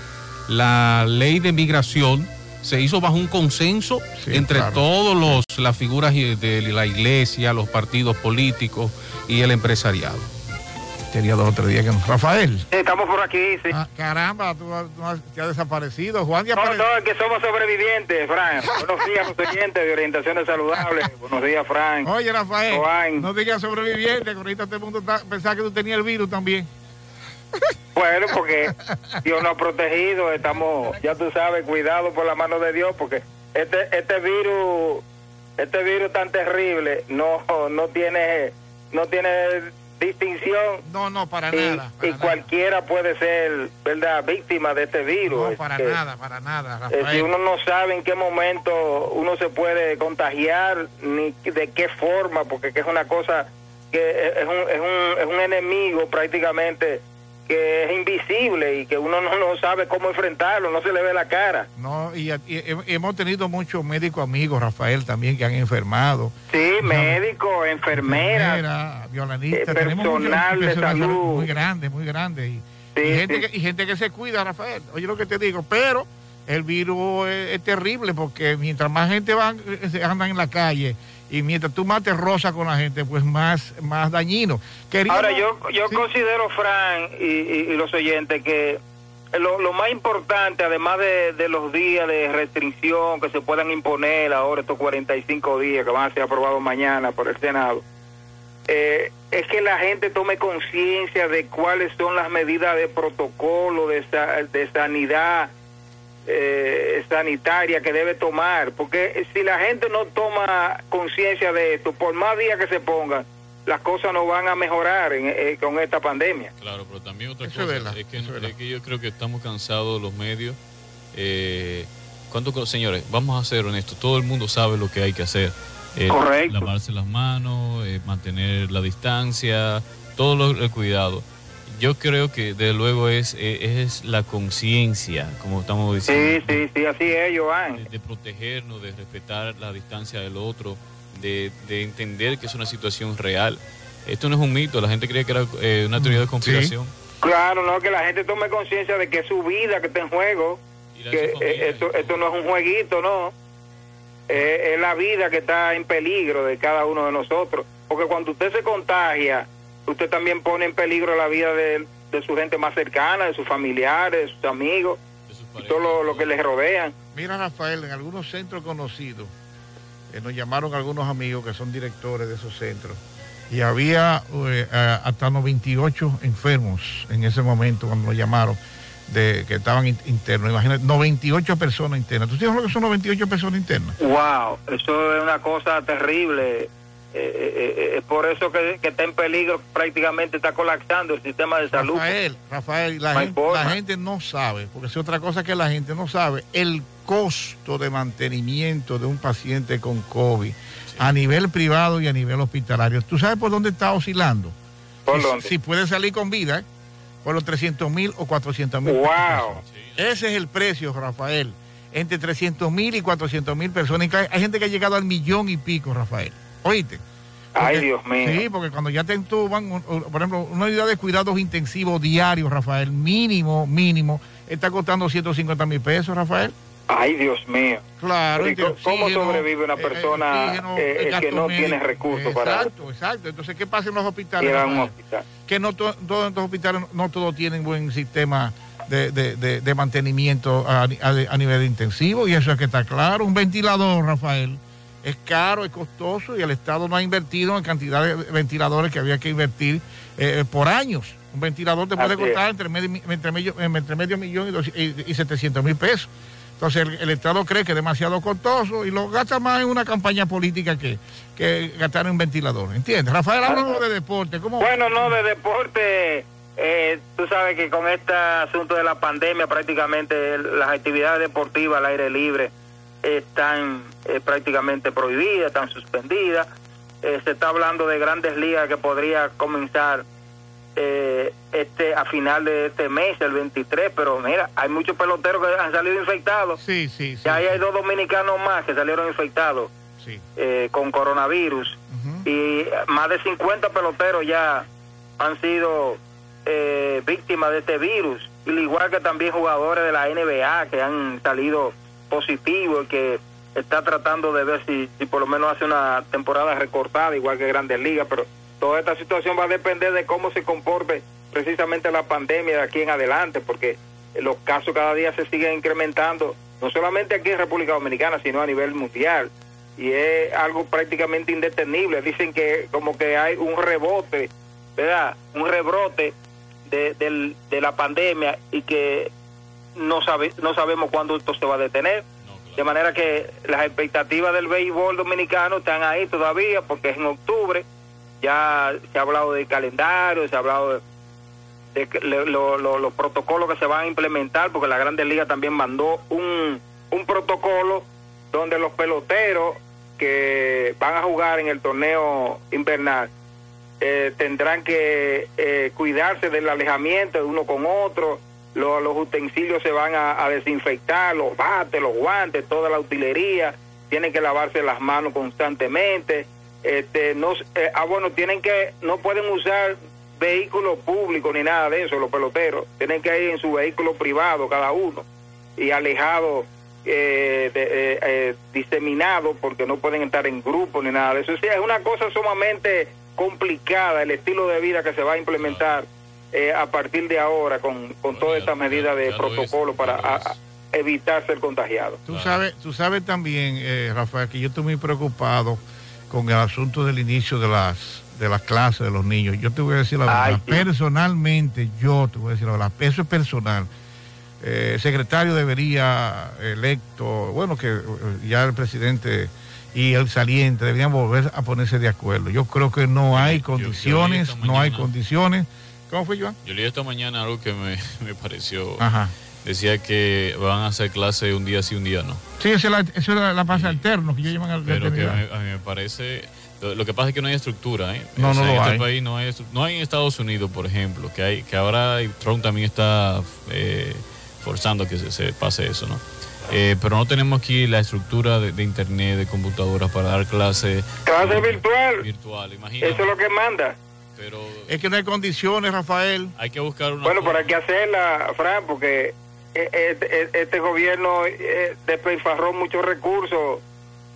la ley de migración se hizo bajo un consenso entre todos los las figuras de la iglesia, los partidos políticos y el empresariado. Tenía dos o tres días que no. Rafael. estamos por aquí, sí. Ah, caramba, tú, te has desaparecido. Juan ya No, no, es que somos sobrevivientes, Frank. Buenos días, oyentes de orientaciones saludables. Buenos días, Frank. Oye, Rafael. No digas sobreviviente, que ahorita todo el mundo pensaba que tú tenías el virus también. Bueno, porque Dios nos ha protegido, estamos, ya tú sabes, cuidado por la mano de Dios, porque este, este virus, este virus tan terrible, no, no tiene, no tiene distinción. No, no, para nada. y cualquiera puede ser, ¿verdad?, víctima de este virus. No, para nada, para nada. Si uno no sabe en qué momento uno se puede contagiar, ni de qué forma, porque es una cosa que es un, es un, es un enemigo prácticamente que es invisible y que uno no, no, sabe cómo enfrentarlo, no se le ve la cara. No, y, hemos tenido muchos médicos amigos, Rafael, también que han enfermado. Sí, médicos, enfermeras, enfermera, violanistas, eh, personal de salud. Muy grande, muy grande. Y, gente que, y gente que se cuida, Rafael. Oye lo que te digo, pero el virus es, terrible porque mientras más gente van, eh, anda en la calle, y mientras tú te rosa con la gente, pues más, más dañino. Ahora, yo, yo considero, Fran, y, los oyentes, que lo, más importante, además de, los días de restricción que se puedan imponer ahora, estos 45 días que van a ser aprobados mañana por el Senado, eh, es que la gente tome conciencia de cuáles son las medidas de protocolo, de, de sanidad, eh, sanitaria que debe tomar, porque si la gente no toma conciencia de esto, por más días que se pongan, las cosas no van a mejorar eh, con esta pandemia. Claro, pero también otra cosa es, que, yo creo que estamos cansados los medios. Eh, ¿cuánto, señores, vamos a ser honestos, todo el mundo sabe lo que hay que hacer. Eh, Correcto. Lavarse las manos, mantener la distancia, todo el cuidado yo creo que de luego es, eh, es, la conciencia, como estamos diciendo. Sí, sí, sí, así es, Joan. De, protegernos, de respetar la distancia del otro, de, entender que es una situación real. Esto no es un mito, la gente creía que era eh, una teoría de conspiración. Claro, no, que la gente tome conciencia de que es su vida que está en juego, que eh, esto, esto no es un jueguito, no. es la vida que está en peligro de cada uno de nosotros. Porque cuando usted se contagia, usted también pone en peligro la vida de, su gente más cercana, de sus familiares, de sus amigos, de todo lo, que les rodean. Mira, Rafael, en algunos centros conocidos, eh, nos llamaron algunos amigos que son directores de esos centros, y había eh, hasta 98 enfermos en ese momento cuando nos llamaron. De, que estaban internos, imagínate, 98 personas internas. ¿Tú sabes lo que son 98 personas internas? ¡Wow! Eso es una cosa terrible. Eh, eh, eh, por eso que, está en peligro, prácticamente está colapsando el sistema de salud. Rafael, Rafael, la, gente, la gente no sabe, porque es otra cosa que la gente no sabe, el costo de mantenimiento de un paciente con COVID a nivel privado y a nivel hospitalario. ¿Tú sabes por dónde está oscilando? ¿Por si, dónde? Si puede salir con vida, por los 300 mil o 400 mil. ¡Wow! Ese es el precio, Rafael. Entre 300 mil y 400 mil personas. Hay gente que ha llegado al millón y pico, Rafael. Oíste. Ay, Dios mío. Sí, porque cuando ya te entuban, por ejemplo, una unidad de cuidados intensivos diarios, Rafael, mínimo, mínimo, está costando 150 mil pesos, Rafael. Ay, Dios mío. Claro. ¿Cómo sobrevive una persona que no tiene recursos para Exacto, exacto. Entonces, ¿qué pasa en los hospitales? Que no todos los hospitales no todos tienen buen sistema de, de, de, mantenimiento a, a, nivel intensivo y eso es que está claro. Un ventilador, Rafael, es caro, es costoso y el Estado no ha invertido en cantidad de ventiladores que había que invertir eh, por años. Un ventilador te puede costar entre medio, entre, medio, entre medio millón y, y, 700 mil pesos. Entonces el, Estado cree que es demasiado costoso y lo gasta más en una campaña política que, que gastar en un ventilador. ¿Entiendes? Rafael, hablamos de deporte. ¿Cómo? Bueno, no, de deporte. Eh, tú sabes que con este asunto de la pandemia prácticamente las actividades deportivas al aire libre están eh, prácticamente prohibidas, están suspendidas. Eh, se está hablando de grandes ligas que podría comenzar eh, este a final de este mes, el 23, pero mira, hay muchos peloteros que han salido infectados. Sí, sí, sí. Ya hay dos dominicanos más que salieron infectados eh, con coronavirus. Y más de 50 peloteros ya han sido eh, víctimas de este virus. Al igual que también jugadores de la NBA que han salido positivos y que está tratando de ver si, si por lo menos hace una temporada recortada, igual que Grandes Ligas, pero toda esta situación va a depender de cómo se comporte precisamente la pandemia de aquí en adelante, porque los casos cada día se siguen incrementando, no solamente aquí en República Dominicana, sino a nivel mundial. Y es algo prácticamente indetenible. Dicen que como que hay un rebote, ¿verdad? Un rebrote de, de la pandemia y que no, sabe, no sabemos cuándo esto se va a detener. De manera que las expectativas del béisbol dominicano están ahí todavía, porque es en octubre ya se ha hablado del calendario, se ha hablado de, los protocolos que se van a implementar, porque la Grandes Ligas también mandó un, un protocolo donde los peloteros que van a jugar en el torneo invernal eh, tendrán que eh, cuidarse del alejamiento de uno con otro, los, utensilios se van a, desinfectar, los bates, los guantes, toda la utilería, tienen que lavarse las manos constantemente, este, no, eh, ah, bueno, tienen que, no pueden usar vehículos públicos ni nada de eso, los peloteros, tienen que ir en su vehículo privado cada uno y alejado, eh, de, eh, diseminado, porque no pueden estar en grupo ni nada de eso. es una cosa sumamente complicada el estilo de vida que se va a implementar a partir de ahora con, con todas estas medidas de protocolo para evitar ser contagiado. Tú sabes, tú sabes también, Rafael, que yo estoy muy preocupado con el asunto del inicio de las de las clases de los niños. Yo te voy a decir la verdad, personalmente, yo te voy a decir la verdad, eso es personal. Eh, el secretario debería electo, bueno, que eh, ya el presidente y el saliente deberían volver a ponerse de acuerdo. Yo creo que no hay condiciones, no hay condiciones. ¿Cómo fue, Joan? Yo leí esta mañana algo que me, *laughs* me pareció Ajá decía que van a hacer clase un día sí, un día no. Sí, eso es la, la pase alterno que yo llaman al Pero que a mí, me parece... Lo, que pasa es que no hay estructura, ¿eh? No, no en este país no hay, no hay en Estados Unidos, por ejemplo, que hay que ahora Trump también está eh, forzando que se, pase eso, ¿no? Eh, pero no tenemos aquí la estructura de, internet, de computadoras para dar clase. Clase virtual. Virtual, imagínate. Eso es lo que manda. Pero es que no hay condiciones, Rafael. Hay que buscar una. Bueno, pero hay que hacerla, Fran, porque este, este gobierno eh, despilfarró muchos recursos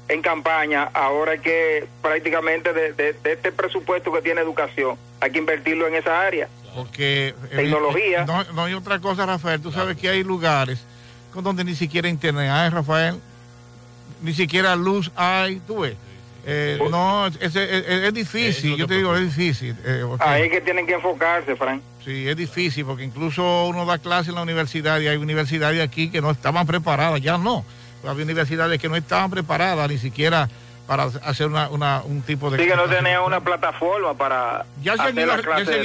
en campaña, ahora hay que prácticamente de, este presupuesto que tiene educación, hay que invertirlo en esa área. Porque eh, tecnología. No, hay otra cosa, Rafael, tú sabes que hay lugares con donde ni siquiera internet hay, Rafael, ni siquiera luz hay, tú ves. Eh, no, es, difícil, yo te digo, es difícil. Ahí es que tienen que enfocarse, Frank. Sí, es difícil porque incluso uno da clase en la universidad y hay universidades aquí que no estaban preparadas, ya no. Había universidades que no estaban preparadas ni siquiera para hacer una, un tipo de... Sí, que no tenían una plataforma para... Ya se han ido,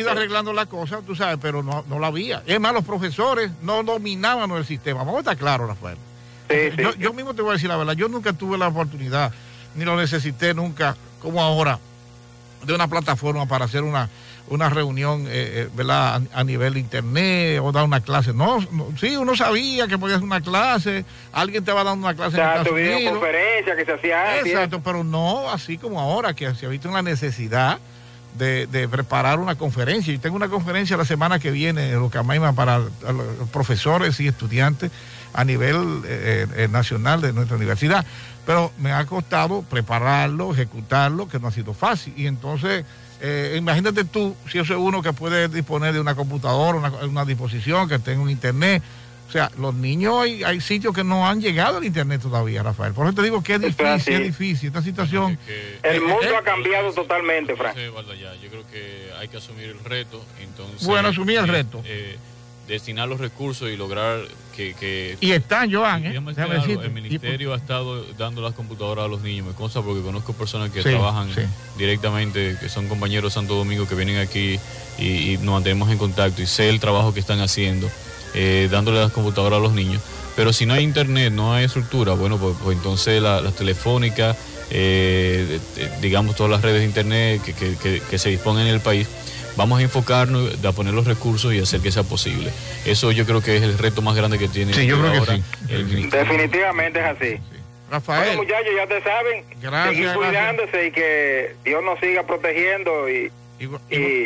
arreglando la cosa, tú sabes, pero no, no la había. Es más, los profesores no dominaban el sistema. Vamos a estar claros, Rafael. Sí, sí, yo, yo mismo te voy a decir la verdad, yo nunca tuve la oportunidad, ni lo necesité nunca, como ahora, de una plataforma para hacer una una reunión eh, eh A, nivel internet o dar una clase. No, sí, uno sabía que podía hacer una clase, alguien te va dando una clase. Exacto, videoconferencia que se hacía antes. Exacto, pero no así como ahora, que se ha visto una necesidad de, preparar una conferencia. Y tengo una conferencia la semana que viene en Lucamaima para profesores y estudiantes a nivel eh, nacional de nuestra universidad. Pero me ha costado prepararlo, ejecutarlo, que no ha sido fácil. Y entonces, eh, imagínate tú, si eso es uno que puede disponer de una computadora, una, una disposición, que tenga un internet o sea, los niños hay, hay sitios que no han llegado al internet todavía, Rafael. Por eso te digo que es difícil, es difícil. Esta situación. el mundo ha cambiado totalmente, Frank. yo creo que hay que asumir el reto. Entonces, bueno, asumir el eh, reto. Destinar los recursos y lograr que... y están, Joan, ¿eh? el ministerio ha estado dando las computadoras a los niños, me consta porque conozco personas que trabajan directamente, que son compañeros de Santo Domingo, que vienen aquí y, y nos mantenemos en contacto y sé el trabajo que están haciendo eh, dándole las computadoras a los niños. Pero si no hay internet, no hay estructura, bueno, pues, pues entonces las telefónicas, eh, digamos todas las redes de internet que, se disponen en el país, vamos a enfocarnos a poner los recursos y hacer que sea posible. Eso yo creo que es el reto más grande que tiene sí, yo creo que sí. Definitivamente es así. Rafael. muchachos, ya te saben, gracias, cuidándose y que Dios nos siga protegiendo y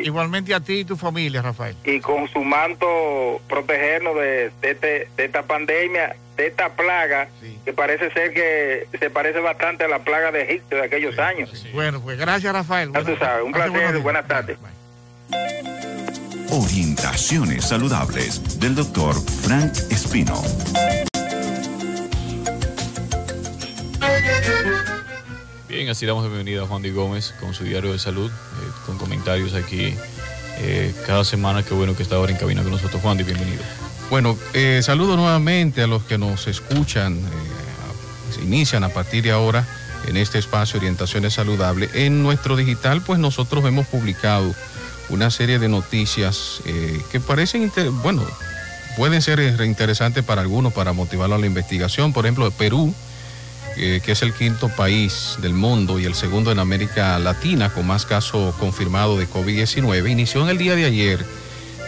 igualmente a ti y tu familia, Rafael. Y con su manto protegernos de, de, esta pandemia, de esta plaga, que parece ser que se parece bastante a la plaga de Egipto de aquellos años. Bueno, pues gracias, Rafael. Ya tú sabes, un placer, buenas tardes. Orientaciones saludables del doctor Frank Espino. Bien, así damos bienvenida a Juan Di Gómez con su diario de salud, eh, con comentarios aquí eh, cada semana. Qué bueno que está ahora en cabina con nosotros. Juan Di, bienvenido. Bueno, eh, saludo nuevamente a los que nos escuchan, se inician a partir de ahora en este espacio Orientaciones Saludables. En nuestro digital, pues nosotros hemos publicado una serie de noticias que parecen, bueno, pueden ser interesantes para algunos para motivarlo a la investigación. Por ejemplo, Perú eh, que es el quinto país del mundo y el segundo en América Latina con más casos confirmados de COVID-19, inició en el día de ayer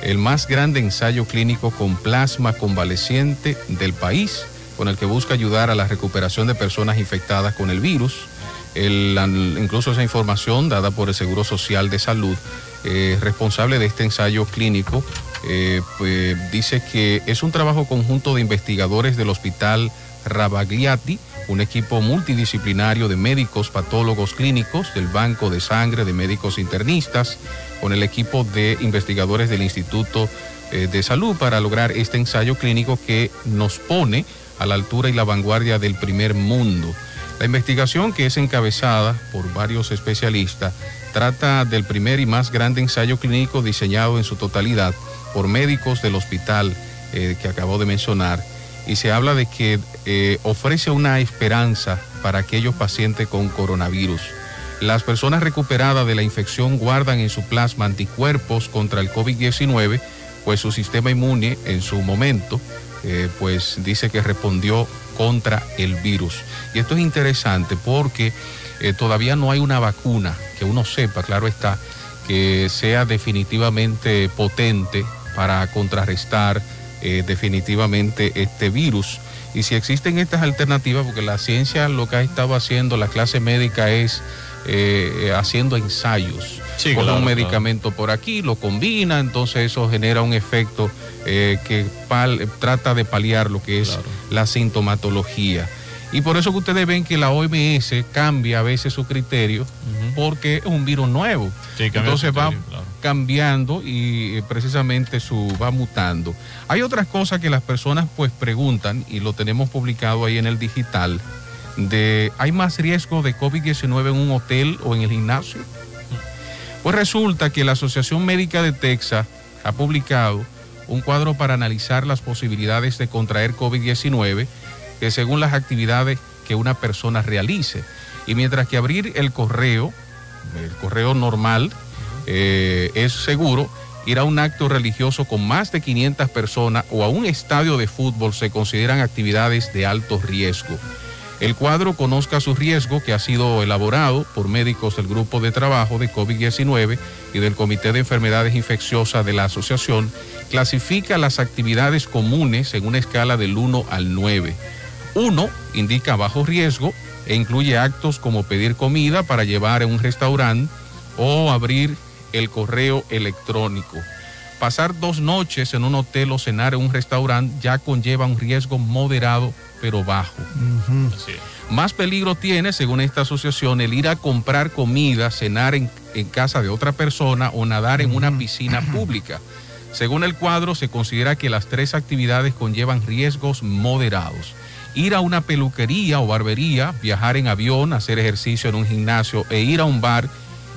el más grande ensayo clínico con plasma convaleciente del país, con el que busca ayudar a la recuperación de personas infectadas con el virus. incluso esa información dada por el Seguro Social de Salud, eh, responsable de este ensayo clínico, eh, pues, dice que es un trabajo conjunto de investigadores del Hospital Rabagliati, un equipo multidisciplinario de médicos patólogos clínicos del Banco de Sangre de Médicos Internistas, con el equipo de investigadores del Instituto eh, de Salud para lograr este ensayo clínico que nos pone a la altura y la vanguardia del primer mundo. La investigación, que es encabezada por varios especialistas, trata del primer y más grande ensayo clínico diseñado en su totalidad por médicos del hospital eh, que acabo de mencionar y se habla de que eh, ofrece una esperanza para aquellos pacientes con coronavirus. Las personas recuperadas de la infección guardan en su plasma anticuerpos contra el COVID-19, pues su sistema inmune en su momento, eh, pues dice que respondió contra el virus. Y esto es interesante porque eh, todavía no hay una vacuna que uno sepa, claro está, que sea definitivamente potente para contrarrestar eh, definitivamente este virus. Y si existen estas alternativas, porque la ciencia lo que ha estado haciendo, la clase médica es eh, haciendo ensayos con un medicamento por aquí, lo combina, entonces eso genera un efecto eh, que trata de paliar lo que es la sintomatología. Y por eso que ustedes ven que la OMS cambia a veces su criterio, porque es un virus nuevo. entonces va, cambiando y eh, precisamente su va mutando. Hay otras cosas que las personas pues preguntan y lo tenemos publicado ahí en el digital de ¿hay más riesgo de COVID-19 en un hotel o en el gimnasio? Pues resulta que la Asociación Médica de Texas ha publicado un cuadro para analizar las posibilidades de contraer COVID-19 que según las actividades que una persona realice. Y mientras que abrir el correo, el correo normal, eh, es seguro, ir a un acto religioso con más de 500 personas o a un estadio de fútbol se consideran actividades de alto riesgo. El cuadro Conozca su riesgo, que ha sido elaborado por médicos del Grupo de Trabajo de COVID-19 y del Comité de Enfermedades Infecciosas de la Asociación, clasifica las actividades comunes en una escala del 1 al 9. 1 indica bajo riesgo e incluye actos como pedir comida para llevar en un restaurante o abrir el correo electrónico. Pasar dos noches en un hotel o cenar en un restaurante ya conlleva un riesgo moderado pero bajo. Más peligro tiene, según esta asociación, el ir a comprar comida, cenar en, casa de otra persona o nadar en una piscina pública. Según el cuadro, se considera que las tres actividades conllevan riesgos moderados. Ir a una peluquería o barbería, viajar en avión, hacer ejercicio en un gimnasio e ir a un bar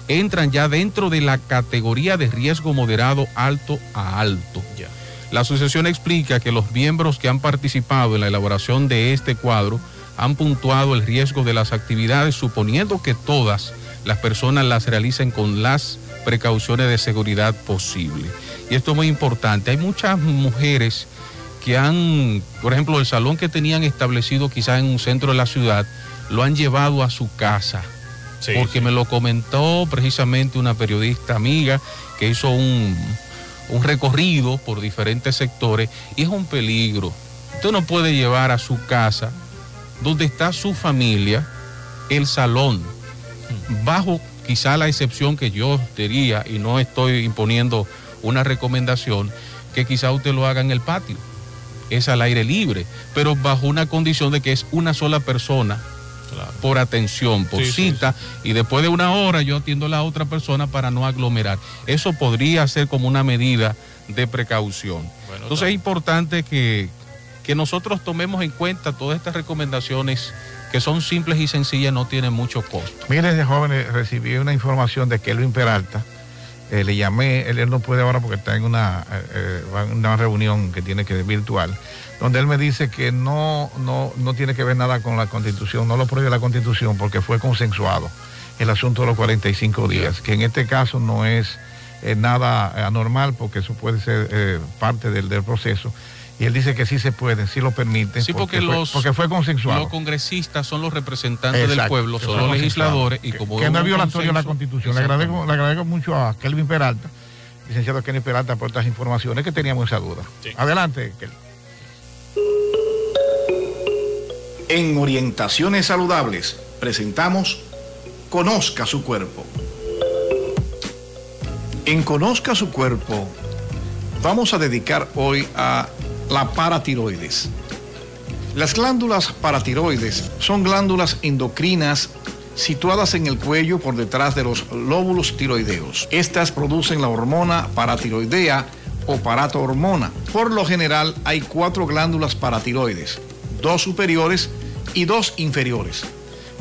entran ya dentro de la categoría de riesgo moderado alto a alto. La asociación explica que los miembros que han participado en la elaboración de este cuadro han puntuado el riesgo de las actividades suponiendo que todas las personas las realicen con las precauciones de seguridad posible. Y esto es muy importante. Hay muchas mujeres que han, por ejemplo, el salón que tenían establecido quizás en un centro de la ciudad, lo han llevado a su casa porque me lo comentó precisamente una periodista amiga que hizo un, recorrido por diferentes sectores y es un peligro. Usted no puede llevar a su casa, donde está su familia, el salón, bajo quizá la excepción que yo diría, y no estoy imponiendo una recomendación, que quizá usted lo haga en el patio. Es al aire libre, pero bajo una condición de que es una sola persona por atención, por cita, y después de una hora yo atiendo a la otra persona para no aglomerar. Eso podría ser como una medida de precaución. Entonces es importante que, que nosotros tomemos en cuenta todas estas recomendaciones que son simples y sencillas, no tienen mucho costo. Mire, de jóvenes, recibí una información de Kelvin Peralta. Eh, le llamé, él, no puede ahora porque está en una, eh, eh, una reunión que tiene que virtual donde él me dice que no, no, no tiene que ver nada con la constitución, no lo prohíbe la constitución porque fue consensuado el asunto de los 45 días, que en este caso no es eh, nada anormal porque eso puede ser parte del, proceso. Y él dice que sí se puede, sí lo permite. Sí, porque, los, fue, porque fue consensuado. Los congresistas son los representantes del pueblo, son los legisladores y como... Que, no es violatorio la constitución. Le agradezco, le agradezco mucho a Kelvin Peralta, licenciado Kelvin Peralta, por estas informaciones que teníamos esa duda. Adelante, Kelvin. En Orientaciones Saludables presentamos Conozca su cuerpo. En Conozca su cuerpo vamos a dedicar hoy a la paratiroides. Las glándulas paratiroides son glándulas endocrinas situadas en el cuello por detrás de los lóbulos tiroideos. Estas producen la hormona paratiroidea o parato-hormona. Por lo general hay cuatro glándulas paratiroides, dos superiores y dos inferiores,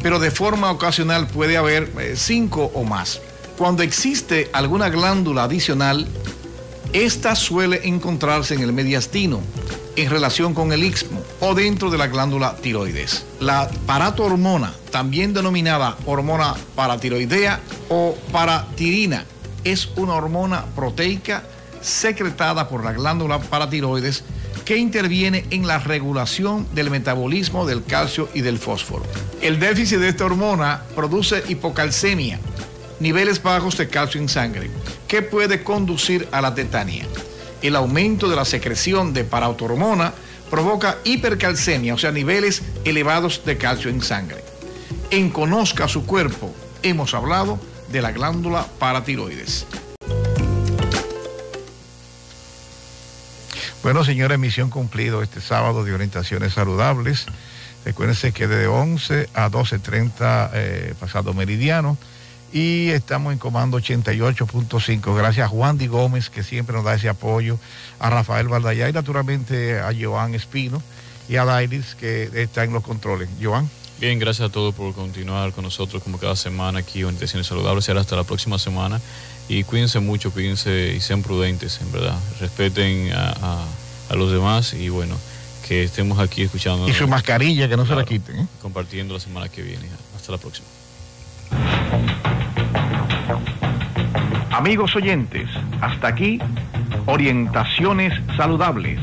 pero de forma ocasional puede haber eh, cinco o más. Cuando existe alguna glándula adicional, esta suele encontrarse en el mediastino, en relación con el istmo o dentro de la glándula tiroides. La parato-hormona, también denominada hormona paratiroidea o paratirina, es una hormona proteica secretada por la glándula paratiroides que interviene en la regulación del metabolismo del calcio y del fósforo. El déficit de esta hormona produce hipocalcemia, niveles bajos de calcio en sangre, que puede conducir a la tetania. El aumento de la secreción de parautormona provoca hipercalcemia, o sea, niveles elevados de calcio en sangre. En Conozca su cuerpo, hemos hablado de la glándula paratiroides. Bueno, señora, emisión cumplido este sábado de orientaciones saludables. Recuérdense que de 11 a 12.30 eh, pasado meridiano y estamos en comando 88.5. Gracias a Juan Di Gómez que siempre nos da ese apoyo, a Rafael Valdallá y naturalmente a Joan Espino y a Dairis que está en los controles. Joan. Bien, gracias a todos por continuar con nosotros como cada semana aquí en Orientaciones Saludables. Será hasta la próxima semana y cuídense mucho, cuídense y sean prudentes, en verdad. Respeten a, los demás y bueno, que estemos aquí escuchando. Y su mascarilla, que no se la quiten. ¿eh? Compartiendo la semana que viene. Hasta la próxima. Amigos oyentes, hasta aquí, Orientaciones Saludables.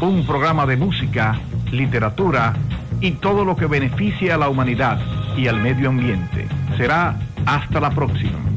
Un programa de música, literatura y todo lo que beneficia a la humanidad y al medio ambiente. Será hasta la próxima.